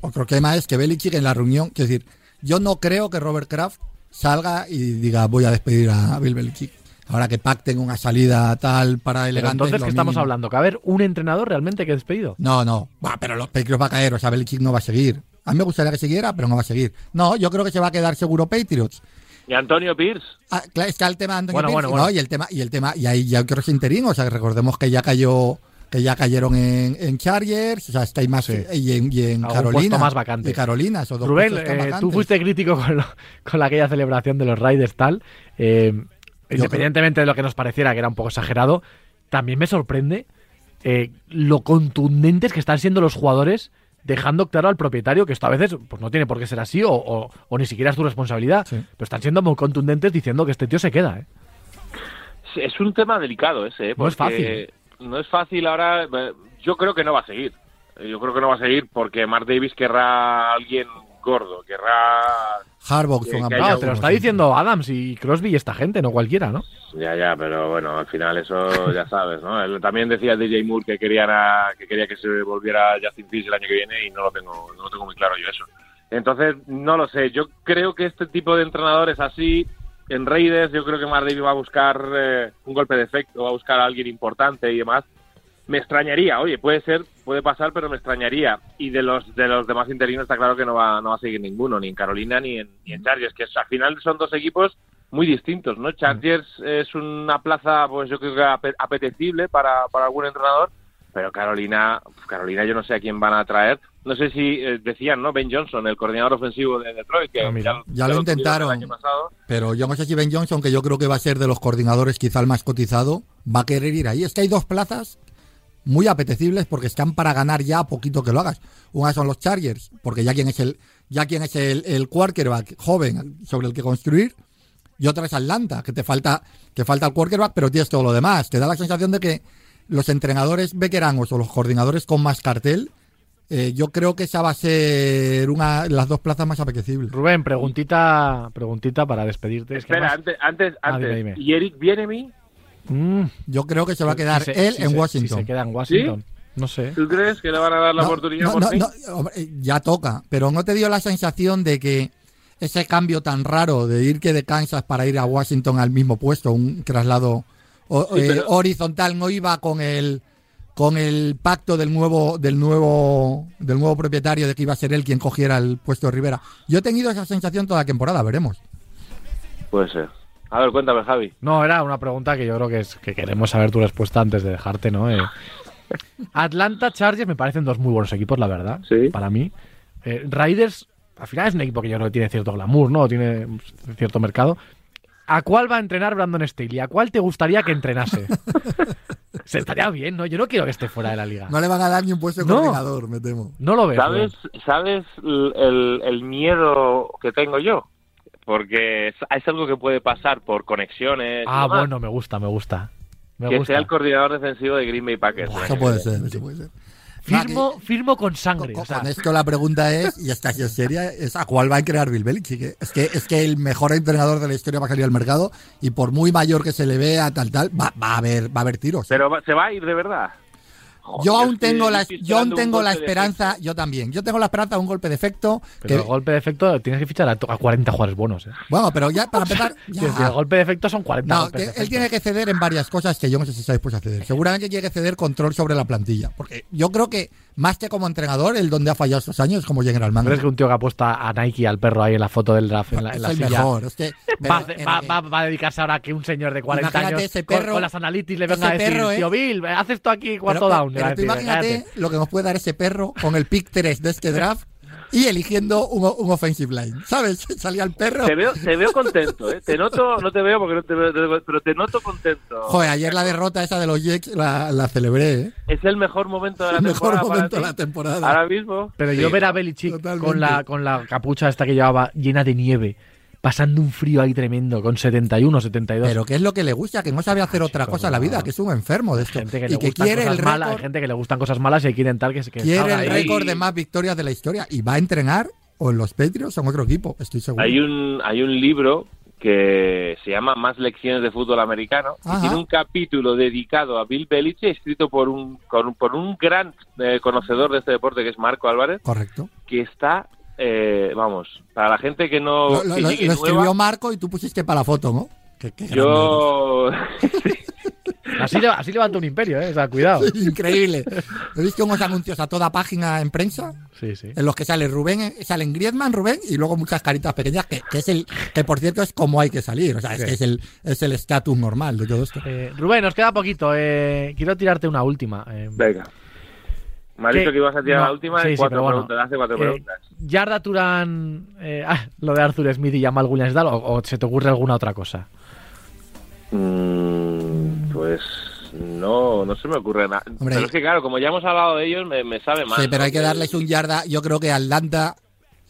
Otro tema es que Belichick en la reunión, es decir, yo no creo que Robert Kraft salga y diga voy a despedir a Bill Belichick. Ahora que pacten una salida tal para Pero elegante. entonces, ¿qué estamos mínimo. hablando? ¿Que va a haber un entrenador realmente que despedido? No, no. Va, pero los Patriots va a caer. O sea, Belichick no va a seguir. A mí me gustaría que siguiera, pero no va a seguir. No, yo creo que se va a quedar seguro Patriots. Y Antonio Pierce. Ah, claro, está el tema de Anthony Bueno, Pierce, bueno, bueno. ¿no? Y el tema, y el tema, y ahí ya creo que es interino. O sea, que recordemos que ya cayó, que ya cayeron en, en Chargers, o sea, está ahí más Sí. y en, y en Carolina. puesto más vacante. Y Carolina, esos dos Rubén, eh, tú fuiste crítico con, lo- con aquella celebración de los Raiders tal. eh, independientemente de lo que nos pareciera que era un poco exagerado, también me sorprende eh, lo contundentes que están siendo los jugadores dejando claro al propietario que esto a veces pues no tiene por qué ser así o, o- o ni siquiera es tu responsabilidad. Sí. Pero están siendo muy contundentes diciendo que este tío se queda. ¿eh? Es un tema delicado ese, ¿eh? No es porque No es fácil ahora. eh, Yo creo que no va a seguir. Yo creo que no va a seguir porque Mark Davis querrá a alguien gordo. Querrá. Harbaugh Que- No, te lo está diciendo Adams y Crosby y esta gente, no cualquiera, ¿no? Ya, ya, pero bueno, al final eso ya sabes, ¿no? Él también decía DJ Moore que querían a- que quería que se volviera Justin Fields el año que viene y no lo tengo, no lo tengo muy claro yo eso. Entonces, no lo sé. Yo creo que este tipo de entrenadores así, en Raiders, yo creo que Davis va a buscar eh, un golpe de efecto, va a buscar a alguien importante y demás. Me extrañaría, oye, puede ser, puede pasar, pero me extrañaría. Y de los de los demás interinos está claro que no va, no va a seguir ninguno, ni en Carolina ni en, ni en Chargers, que al final son dos equipos muy distintos, ¿no? Chargers es una plaza, pues yo creo que ape- apetecible para, para algún entrenador, pero Carolina, Carolina yo no sé a quién van a traer. No sé si eh, decían, ¿no? Ben Johnson, el coordinador ofensivo de Detroit, que Ah, mira. Ya lo tuvieron intentaron. el año pasado. Pero yo no sé si Ben Johnson, que yo creo que va a ser de los coordinadores quizá el más cotizado, va a querer ir ahí. Es que hay dos plazas muy apetecibles porque están para ganar ya a poquito que lo hagas. Una son los Chargers, porque ya quien es el ya quien es el, el quarterback joven sobre el que construir, y otra es Atlanta, que te falta que falta el quarterback, pero tienes todo lo demás. Te da la sensación de que los entrenadores veteranos o los coordinadores con más cartel, eh, yo creo que esa va a ser una las dos plazas más apetecibles. Rubén, preguntita, preguntita para despedirte. Es que Espera, antes, antes, Ah, antes. dime, dime. ¿Y Eric Bienemi? Mm, Yo creo que se va a quedar si se- él si en se- Washington. Si se queda en Washington. No sé. ¿Tú crees que le van a dar la No, oportunidad no, por no, fin? no, hombre, ya toca, pero ¿no te dio la sensación de que ese cambio tan raro de ir que de Kansas para ir a Washington al mismo puesto, un traslado o- Sí, eh, horizontal, no iba con el con el pacto del nuevo del nuevo del nuevo propietario de que iba a ser él quien cogiera el puesto de Rivera? Yo he tenido esa sensación toda la temporada, veremos. Puede ser. A ver, cuéntame, Javi. No, era una pregunta que yo creo que es que queremos saber tu respuesta antes de dejarte, ¿no? Eh, Atlanta Chargers me parecen dos muy buenos equipos, la verdad. Sí. Para mí. Eh, Raiders, al final es un equipo que yo creo que tiene cierto glamour, ¿no? Tiene cierto mercado. ¿A cuál va a entrenar Brandon Staley? ¿A cuál te gustaría que entrenase? [LAUGHS] Se estaría bien, ¿no? Yo no quiero que esté fuera de la liga. No le van a dar ni un puesto de No. coordinador, me temo. No lo veo. ¿Sabes, ¿sabes el, el miedo que tengo yo? Porque es, es algo que puede pasar por conexiones. Ah, bueno, me gusta, me gusta. Me que gusta. sea el coordinador defensivo de Green Bay Packers. el Eso puede ser, eso puede ser. Firmo, firmo con sangre. Con, o sea, con esto la pregunta es, y esta sí es seria, es a cuál va a crear Bill Belichick. Es que, es que el mejor entrenador de la historia va a salir al mercado y por muy mayor que se le vea, tal, tal, va, va a haber, va a haber tiros. ¿eh? Pero se va a ir de verdad. Joder, yo aún tengo la, yo aún tengo la esperanza, yo también, yo tengo la esperanza de un golpe de efecto. pero que- el golpe de efecto tienes que fichar a, to- a 40 jugadores buenos. ¿eh? bueno, pero ya para empezar, ya. [LAUGHS] Quiero decir, el golpe de efecto son 40 No, que él tiene que ceder en varias cosas que yo no sé si está dispuesto a ceder. Seguramente tiene que ceder control sobre la plantilla. Porque yo creo que, más que como entrenador, el donde ha fallado estos años es como general ¿No manager. ¿Crees que un tío que ha puesto a Nike al perro ahí en la foto del draft en la, en es la el silla mejor. Es que, va, va- va- va a dedicarse ahora a que un señor de 40 Imagínate años ese perro- con, las analytics le venga a decir, perro, ¿eh? tío Bill, haz esto aquí cuarto Pero, down. Pero tú imagínate lo que nos puede dar ese perro con el pick 3 de este draft y eligiendo un, un offensive line. ¿Sabes? [LAUGHS] Salía el perro. Te veo, te veo contento, ¿eh? Te noto, no te veo porque no te veo, te veo- pero te noto contento. Joder, ayer la derrota esa de los Jets la, la celebré, ¿eh? Es el mejor momento de la El mejor temporada. para momento de la temporada. Ahora mismo. Pero Sí. yo ver a Belichick totalmente. con la, con la capucha esta que llevaba llena de nieve, pasando un frío ahí tremendo, con 71, 72. Pero ¿qué es lo que le gusta? Que no sabe hacer otra chico, cosa en la vida, que es un enfermo de esto. gente que y le que gustan quiere cosas el malas, hay gente que le gustan cosas malas y hay que intentar que, se- que quiere el ahí. récord de más victorias de la historia y va a entrenar o en los Patriots o en otro equipo, estoy seguro. Hay un, hay un libro que se llama Más lecciones de fútbol americano y tiene un capítulo dedicado a Bill Belichick escrito por un, con- por un gran eh, conocedor de este deporte que es Marco Álvarez Correcto. que está eh, vamos para la gente que no Lo, lo- que lo- llegue lo nueva, escribió Marco y tú pusiste para la foto, ¿no? Qué- qué grande yo [LAUGHS] Así, así levanta un imperio, ¿eh? O sea, cuidado. Increíble. He visto unos anuncios a toda página en prensa Sí, sí. en los que sale Rubén, eh, salen Griezmann, Rubén y luego muchas caritas pequeñas que, que es el que por cierto es como hay que salir, o sea, es, es el es el estatus normal de todo esto. Eh, Rubén, nos queda poquito. eh, quiero tirarte una última. eh. venga me has ¿Qué? dicho que ibas a tirar No, la última sí, y sí, cuatro bueno. preguntas hace cuatro Eh, preguntas Yarda Turán, eh, ah, lo de Arthur Smith y Jamal Williams, ¿tal? O, o se te ocurre alguna otra cosa? Mm, pues no, no se me ocurre nada. Hombre, pero es que claro, como ya hemos hablado de ellos, me, me sabe mal. Sí, pero ¿no? hay que darles un yarda. Yo creo que Atlanta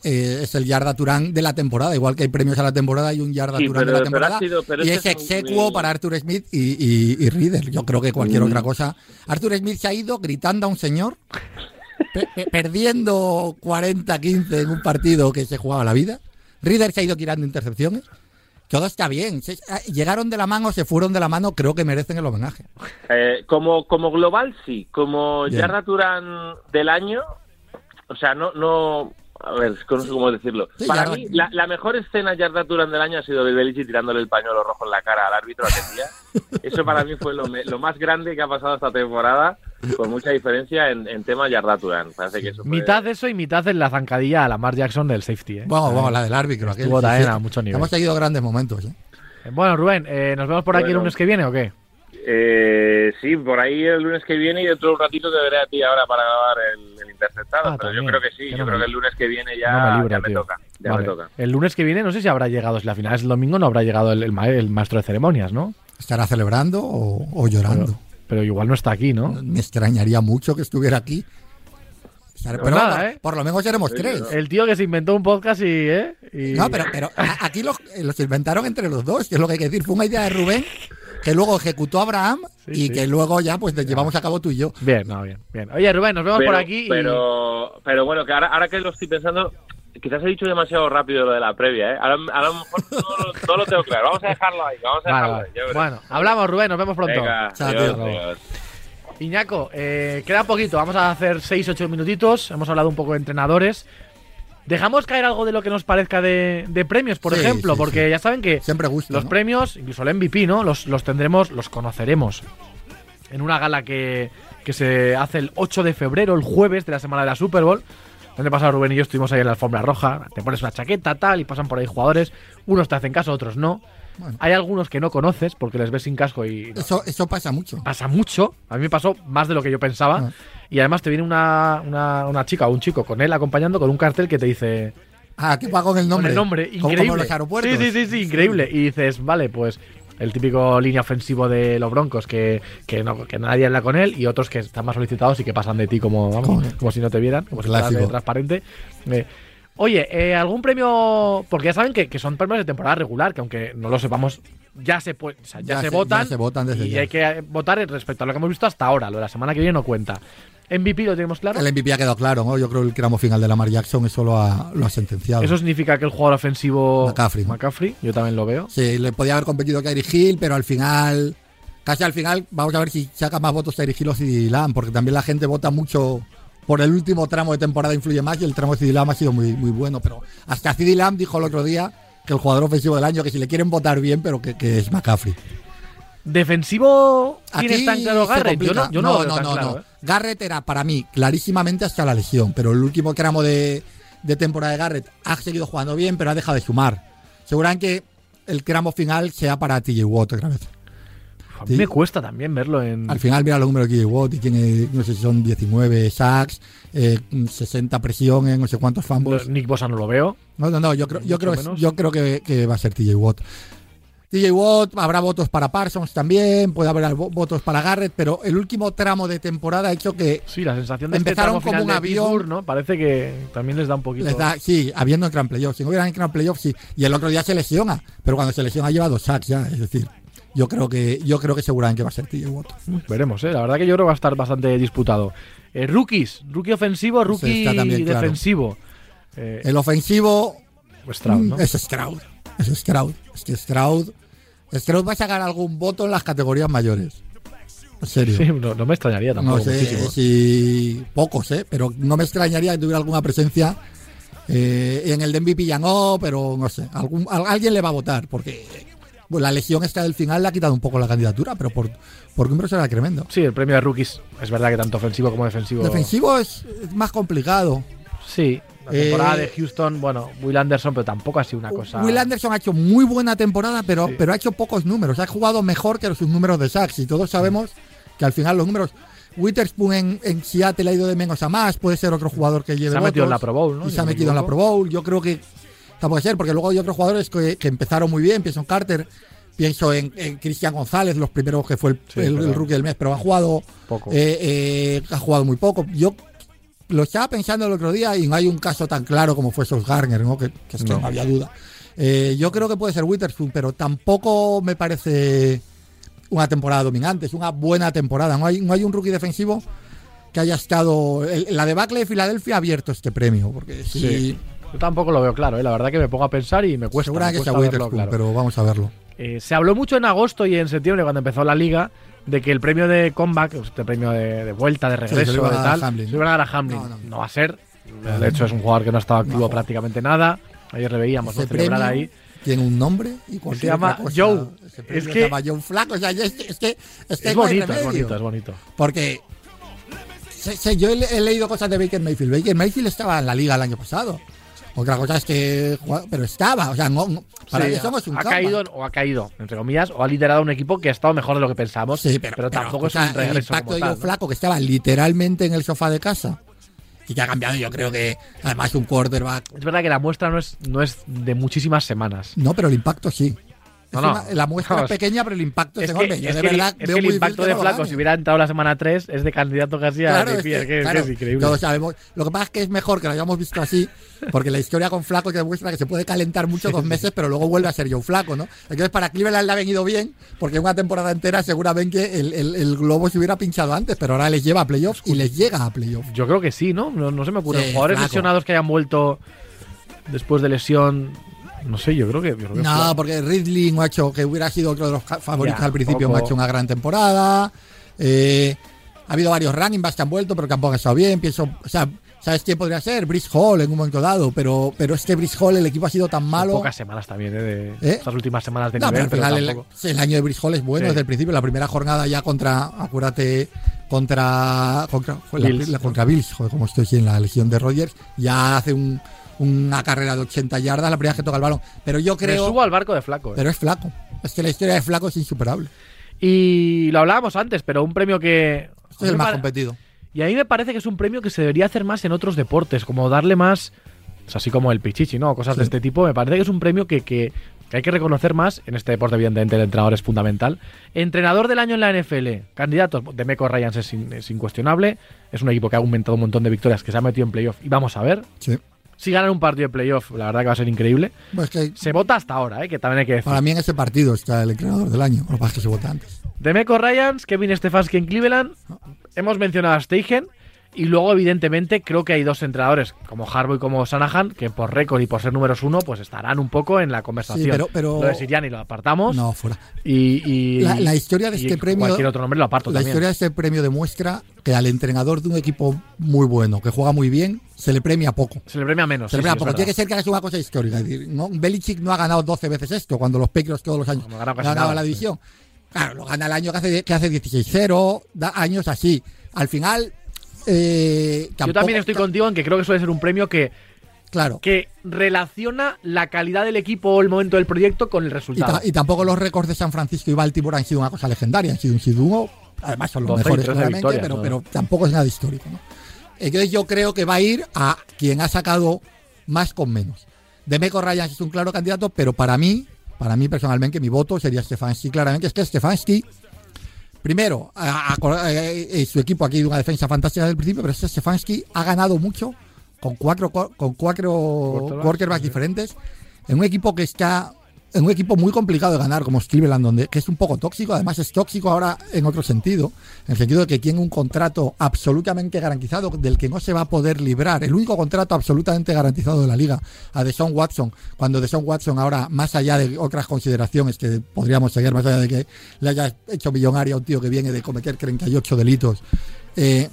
eh, es el yarda Turán de la temporada. Igual que hay premios a la temporada, hay un yarda Sí, Turán pero- de la temporada. sido- y es muy- execuo para Arthur Smith y, y, y Reader. Yo creo que cualquier Mm. otra cosa. Arthur Smith se ha ido gritando a un señor pe- pe- perdiendo 40-15 en un partido que se jugaba la vida. Reader se ha ido tirando intercepciones. Todo está bien. Se- ah, llegaron de la mano, se fueron de la mano, creo que merecen el homenaje. Eh, como, como global, sí. Como Bien. Yarda Turán del año, o sea, no, no, a ver, es que no sé cómo decirlo. Sí, Para mí, la, la mejor escena Yarda Turán del año ha sido Belbelici tirándole el pañuelo rojo en la cara al árbitro aquel día. [LAUGHS] Eso para mí fue lo, me- lo más grande que ha pasado esta temporada, con mucha diferencia en, en tema Yarda Turán. Parece que eso fue- Mitad de eso y mitad de la zancadilla a Lamar Jackson del safety, ¿eh? Vamos, vamos, la del árbitro. aquel, Estuvo sí, también sí. a mucho nivel. Hemos seguido grandes momentos. ¿eh? Bueno, Rubén, eh, ¿nos vemos por aquí el Bueno. lunes que viene o qué? Eh, sí, por ahí el lunes que viene y dentro de un ratito te veré a ti ahora para grabar el, el interceptado. Ah, pero yo creo que sí, yo no creo me- que el lunes que viene ya, no me libra, ya me tío. toca. Ya Vale. me toca. El lunes que viene no sé si habrá llegado, si la final es el domingo, no habrá llegado el, el ma- el maestro de ceremonias, ¿no? ¿Estará celebrando o, o llorando? Pero, pero igual no está aquí, ¿no? Me extrañaría mucho que estuviera aquí. Pues pero nada, por, ¿eh? por lo menos seremos tres. El tío que se inventó un podcast y... ¿eh? Y- No, pero, pero aquí los, eh, los inventaron entre los dos, que es lo que hay que decir. Fue una idea de Rubén que luego ejecutó Abraham Sí, y sí. que luego ya pues llevamos a cabo tú y yo. Bien, no, bien, bien. Oye, Rubén, nos vemos Pero, por aquí y- pero, pero bueno, que ahora, ahora que lo estoy pensando, quizás he dicho demasiado rápido lo de la previa, ¿eh? Ahora, a lo mejor no, lo- no lo tengo claro. Vamos a dejarlo ahí, vamos a dejarlo vale. ahí. Bueno, hablamos, Rubén, nos vemos pronto. Venga, Chao, adiós, tío. adiós. Iñaco, eh, queda poquito, vamos a hacer 6-8 minutitos, hemos hablado un poco de entrenadores. ¿Dejamos caer algo de lo que nos parezca de, de premios, por Sí, ejemplo? sí, Porque sí. ya saben que Siempre gusta. los ¿no? premios, incluso el MVP, ¿no? Los, los tendremos, los conoceremos en una gala que, que se hace el 8 de febrero, el jueves de la semana de la Super Bowl. Donde pasado Rubén y yo estuvimos ahí en la alfombra roja. Te pones una chaqueta, tal, y pasan por ahí jugadores. Unos te hacen caso, otros no. Bueno. Hay algunos que no conoces porque les ves sin casco y Eso, eso pasa mucho. pasa mucho. A mí me pasó más de lo que yo pensaba. Ah. Y además te viene una, una, una chica o un chico con él acompañando con un cartel que te dice Ah, que va con el nombre. con el nombre, increíble. Como los aeropuertos. Sí, sí, sí, sí, increíble. Y dices, vale, pues el típico línea ofensivo de los Broncos que, que, no, que nadie habla con él y otros que están más solicitados y que pasan de ti como, vamos, Como- si no te vieran, como si fueras Clásico. transparente. Eh, oye, eh, ¿algún premio? Porque ya saben que, que son premios de temporada regular, que aunque no lo sepamos, ya se, puede, o sea, ya Ya se, se- votan. ya se votan desde y ya. hay que votar respecto a lo que hemos visto hasta ahora. Lo de la semana que viene no cuenta. MVP lo tenemos claro. El MVP ha quedado claro, ¿no? Yo creo que el tramo final de Lamar Jackson eso lo ha, lo ha sentenciado. Eso significa que el jugador ofensivo McCaffrey. McCaffrey, yo también lo veo. Sí, le podía haber competido Kyrie Hill, pero al final, casi al final, vamos a ver si saca más votos Kyrie Hill o CD Lamb, porque también la gente vota mucho por el último tramo de temporada, influye más, y el tramo de CD Lamb ha sido muy, muy bueno. Pero hasta CD Lamb dijo el otro día que el jugador ofensivo del año, que si le quieren votar bien, pero que, que es McCaffrey. Defensivo, ¿tienes Aquí tan claro Garrett? Yo no, yo no, lo veo tan claro, ¿eh? Garrett era para mí clarísimamente hasta la lesión, pero el último tramo de, de temporada de Garrett ha seguido jugando bien, pero ha dejado de sumar. Seguramente el tramo final sea para TJ Watt otra vez. A mí Sí. me cuesta también verlo en. Al final mira los números de TJ Watt y tiene, no sé si son 19 sacks, eh, 60 presiones, no sé cuántos fumbles. Nick Bosa no lo veo. No, no, no, yo creo, yo creo, que- menos. yo creo que, que va a ser TJ Watt. TJ Watt, habrá votos para Parsons también, puede haber vo- votos para Garrett, pero el último tramo de temporada ha hecho que Sí, la sensación de este Empezaron como un avión. Pittsburgh, ¿no? Parece que también les da un poquito. les da, sí, habiendo entrado en playoffs. Si no hubieran entrado en playoffs, sí. Y el otro día se lesiona, pero cuando se lesiona lleva dos sacks ya, es decir, yo creo que, yo creo que seguramente va a ser TJ Watt. Veremos, ¿eh? La verdad que yo creo que va a estar bastante disputado. Eh, rookies, rookie ofensivo, rookie también claro. defensivo. Eh, El ofensivo Stroud, ¿no? Mm, Es Stroud. Es Stroud. Es que Stroud. Stroud va a sacar algún voto en las categorías mayores. En serio. Sí, no, no me extrañaría tampoco. no sé muchísimo. si pocos, ¿eh? Pero no me extrañaría que tuviera alguna presencia eh, en el de MVP ya no, pero no sé. Algún, al- alguien le va a votar porque bueno, la lesión esta del final le ha quitado un poco la candidatura, pero por, por números era tremendo. Sí, el premio de rookies es verdad que tanto ofensivo como defensivo. Defensivo es, es más complicado. Sí, la temporada Eh, de Houston, bueno, Will Anderson, pero tampoco ha sido una cosa. Will Anderson ha hecho muy buena temporada, pero, Sí. pero ha hecho pocos números. Ha jugado mejor que sus números de sacks. Y todos sabemos que al final los números. Witherspoon en, en Seattle ha ido de menos a más. Puede ser otro jugador que lleve Se ha metido en la Pro Bowl, ¿no? Y se ha metido en la Pro. Bowl. Yo creo que. Puede ser, porque luego hay otros jugadores que, que empezaron muy bien. Pienso en Carter. Pienso en, en Cristian González, los primeros que fue el, Sí, el- el pero- rookie del mes, pero ha jugado Poco. eh, eh, ha jugado muy poco. Yo lo estaba pensando el otro día y no hay un caso tan claro como fue Sos Garner, ¿no? que, que es que No. no había duda. Eh, yo creo que puede ser Witherspoon, pero tampoco me parece una temporada dominante. Es una buena temporada. No hay, no hay un rookie defensivo que haya estado. el- la debacle de Filadelfia ha abierto este premio. Porque sí, Sí. Yo tampoco lo veo claro, ¿eh? la verdad que me pongo a pensar y me cuesta. me cuesta verlo claro. pero vamos a verlo. Eh, se habló mucho en agosto y en septiembre, cuando empezó la liga, de que el premio de comeback, este premio de, de vuelta, de se regreso, iba a de tal, Hamlin. se lo iban a dar a Hamlin. No, No, no. va a ser. De hecho, es un jugador que no ha estado activo prácticamente nada. Ayer le veíamos ¿no? Celebrar ahí. tiene un nombre y cualquier llama otra cosa. Joe. Es se que- llama Joe Flaco. O sea, ya es, que- es que, es que Es no hay bonito, es bonito, es bonito. Porque yo he, he leído cosas de Baker Mayfield. Baker Mayfield estaba en la liga el año pasado. Otra cosa es que. Pero estaba. O sea, no, no- para Sí, un ha caído o ha caído, entre comillas, o ha liderado un equipo que ha estado mejor de lo que pensamos, Sí, pero, tampoco o sea, es un regreso El impacto de ¿no? Flaco, que estaba literalmente en el sofá de casa y que ha cambiado, yo creo que además un quarterback. Es verdad que la muestra no es, no es de muchísimas semanas. No, pero el impacto sí. No, no. la muestra Vamos. es pequeña, pero el impacto es, enorme. Yo es de que el- verdad es veo que el muy impacto de Flaco, si hubiera entrado la semana 3, es de candidato casi a es que, que- es claro, que es increíble. todos sabemos. Lo que pasa es que es mejor que lo hayamos visto así, porque la historia con Flaco te demuestra que se puede calentar mucho dos meses, pero luego vuelve a ser Joe Flaco, ¿no? Entonces para Cleveland le ha venido bien, porque una temporada entera seguramente el, el- el globo se hubiera pinchado antes, pero ahora les lleva a playoffs y les llega a playoffs. Yo creo que sí, ¿no? No, no se me ocurre. Sí, Jugadores Flaco. lesionados que hayan vuelto después de lesión. No sé, yo creo que. yo creo que No, Flaco- porque Ridley no ha hecho, que hubiera sido otro de los favoritos Ya, al principio, ha hecho una gran temporada. Eh, ha habido varios running backs que han vuelto, pero que tampoco han estado bien. Pienso, o sea, ¿sabes quién podría ser? Brice Hall en un momento dado, pero, pero es que Brice Hall, el equipo ha sido tan malo. Pocas semanas también, ¿eh? De ¿Eh? estas últimas semanas de No, pero pero, final el, año de Brice Hall es bueno Sí. desde el principio. La primera jornada ya contra, acuérdate, contra contra, la- Bills. la- contra Bills, joder, como estoy aquí en la lesión de Rodgers, ya hace un- una carrera de 80 yardas la primera vez que toca el balón. Pero yo Me creo... subo al barco de Flaco. ¿eh? Pero es flaco. Es que la historia de flaco es insuperable. Y lo hablábamos antes, pero un premio que. Este es el me más competido. Y a mí me parece que es un premio que se debería hacer más en otros deportes, como darle más. pues así como el Pichichi, ¿no? Cosas de este tipo. Me parece que es un premio que, que- que hay que reconocer más. En este deporte, evidentemente, el entrenador es fundamental. Entrenador del año en la NFL. Candidatos. De Meco Ryans es, in- es incuestionable. Es un equipo que ha aumentado un montón de victorias, que se ha metido en playoff. Y vamos a ver. Sí. Si ganan un partido de playoff, la verdad que va a ser increíble. Pues que Se vota hasta ahora, ¿eh? que también hay que decir. para mí en ese partido está el entrenador del año. Lo que pasa es que se vota antes. Demeco Ryans, Kevin Stefanski en Cleveland. Hemos mencionado a Steichen. Y luego, evidentemente, creo que hay dos entrenadores, como Harbaugh y como Shanahan, que por récord y por ser números uno, pues estarán un poco en la conversación. Sí, pero- pero- Lo de Siriani lo apartamos. No, fuera. Y, y- La- la historia de este premio- Cualquier otro nombre lo aparto La también. historia de este premio demuestra que al entrenador de un equipo muy bueno, que juega muy bien, se le premia poco. Se le premia menos. Se le premia sí, poco. Tiene que ser que haga una cosa histórica. Es decir, ¿no? Belichick no ha ganado 12 veces esto, cuando los Patriots todos los años No ganado nada. la división. Claro, lo gana el año que hace, que hace 16-0, da años así. Al final. Eh, Yo tampoco- también estoy contigo en que creo que suele ser un premio que, Claro. que relaciona la calidad del equipo o el momento del proyecto con el Y, resultado. ta- y tampoco los récords de San Francisco y Baltimore han sido una cosa legendaria, han sido un siduo, además son los 12 y mejores 13 claramente, pero, ¿no? pero tampoco es nada histórico. ¿no? Entonces yo creo que va a ir a quien ha sacado más con menos. Demeco Ryans es un claro candidato, pero para mí, para mí personalmente, mi voto sería Stefanski. Claramente es que Stefanski, primero, a- a- eh, su equipo aquí de una defensa fantástica desde el principio, pero este Stefanski ha ganado mucho con cuatro, co- con cuatro Quarterbacks, quarterbacks sí. diferentes en un equipo que está en un equipo muy complicado de ganar como Cleveland donde que es un poco tóxico además es tóxico ahora en otro sentido en el sentido de que tiene un contrato absolutamente garantizado del que no se va a poder librar el único contrato absolutamente garantizado de la liga a Deshaun Watson cuando Deshaun Watson ahora más allá de otras consideraciones que podríamos seguir más allá de que le haya hecho millonario a un tío que viene de cometer 38 delitos eh,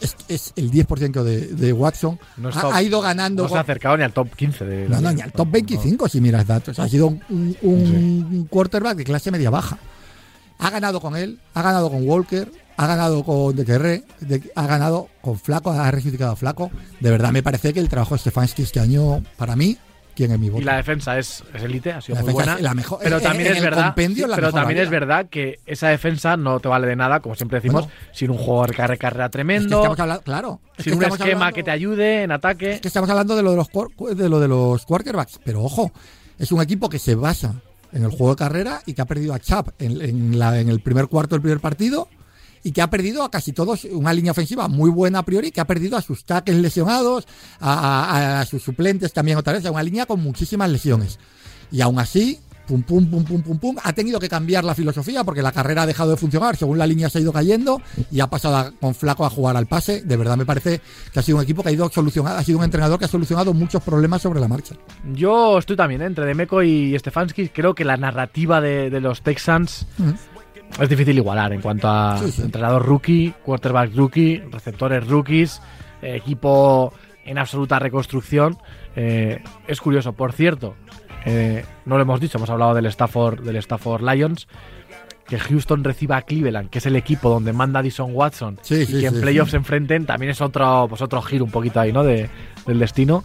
es, es el 10% de, de Watson No ha, ido ganando no se ha acercado ni al top 15 de no, no, ni al top 25 si miras datos. Ha sido un, un quarterback de clase media baja. Ha ganado con él, ha ganado con Walker, ha ganado con DKR, de- ha ganado con Flaco, ha resucitado a Flaco. De verdad me parece que el trabajo de Stefanski este año, para mí, ¿quién es mi voto? Y la defensa es es élite, ha sido La muy buena. es la mejor- pero también en es verdad, pero mejor también es verdad que esa defensa no te vale de nada, como siempre decimos, Bueno. sin un jugador que carre carrera Es que tremendo, estamos hablando, claro. que sin un esquema hablando- que te ayude en ataque. Es que estamos hablando de lo de los de lo de los quarterbacks, pero ojo, es un equipo que se basa en el juego de carrera y que ha perdido a Chap en, en la- en el primer cuarto del primer partido y que ha perdido a casi todos una línea ofensiva muy buena a priori, que ha perdido a sus tackles lesionados, a, a- a sus suplentes también otra vez, a una línea con muchísimas lesiones. Y aún así, pum, pum, pum, pum, pum, pum. Ha tenido que cambiar la filosofía porque la carrera ha dejado de funcionar según la línea se ha ido cayendo y ha pasado a- con Flaco a jugar al pase. De verdad me parece que ha sido un equipo que ha ido solucionado, ha sido un entrenador que ha solucionado muchos problemas sobre la marcha. Yo estoy también ¿eh? entre Demeco y Stefanski. Creo que la narrativa de, de los Texans. Es difícil igualar en cuanto a Sí, sí. entrenador rookie, quarterback rookie, receptores rookies, equipo en absoluta reconstrucción. Eh, es curioso, por cierto, eh, no lo hemos dicho, hemos hablado del Stafford, del Stafford Lions. Que Houston reciba a Cleveland, que es el equipo donde manda Dison Watson, Sí, y que en playoffs se enfrenten, también es otro, pues otro giro un poquito ahí, ¿no? De, del destino.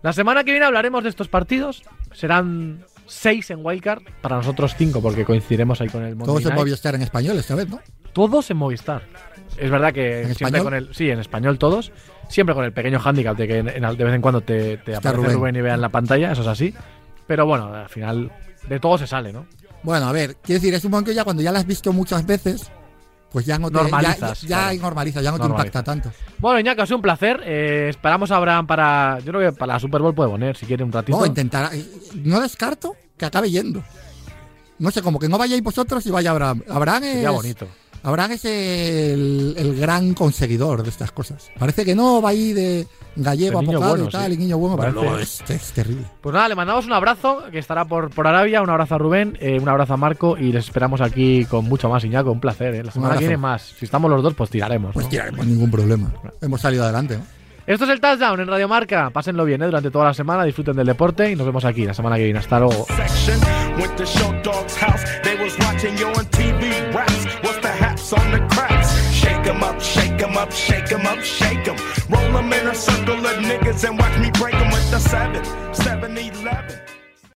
La semana que viene hablaremos de estos partidos. Serán seis en Wildcard, para nosotros cinco, porque coincidiremos ahí con el Monday Todos en. Movistar en español esta vez, ¿no? Todos en Movistar. Es verdad que ¿En siempre español? con el. Sí, en español todos. Siempre con el pequeño handicap de que en- en- de vez en cuando te, te aparece Rubén. Rubén. y vea en la pantalla, eso es así. Pero bueno, al final de todo se sale, ¿no? Bueno, a ver, quiero decir, es un momento ya cuando ya la has visto muchas veces, pues ya no te, Normalizas, ya, ya, claro. ya normaliza, ya no te impacta tanto. Bueno, Iñaki, ha sido un placer. Eh, esperamos a Abraham para. Yo creo que para la Super Bowl puede poner, si quiere, un ratito. No, intentar, no descarto que acabe yendo. No sé, como que no vayáis vosotros y vaya Abraham. Abraham es, Sería bonito. Abraham es el, el gran conseguidor de estas cosas. Parece que no va ahí de gallego apocado bueno, y tal, sí. y niño bueno, pero luego es, es terrible. Pues nada, le mandamos un abrazo, que estará por, por Arabia. Un abrazo a Rubén, eh, un abrazo a Marco y les esperamos aquí con mucho más, Iñaki. Un placer, ¿eh? La semana que viene más. Si estamos los dos, pues tiraremos. Pues ¿no? tiraremos ningún problema. Hemos salido adelante, ¿no? Esto es el Touchdown en Radio Marca. Pásenlo bien ¿eh? durante toda la semana, disfruten del deporte y nos vemos aquí la semana que viene. Hasta luego. on the cracks. Shake 'em up, shake 'em up, shake 'em up, shake 'em. Roll 'em in a circle of niggas and watch me break 'em with the 7, 7 11.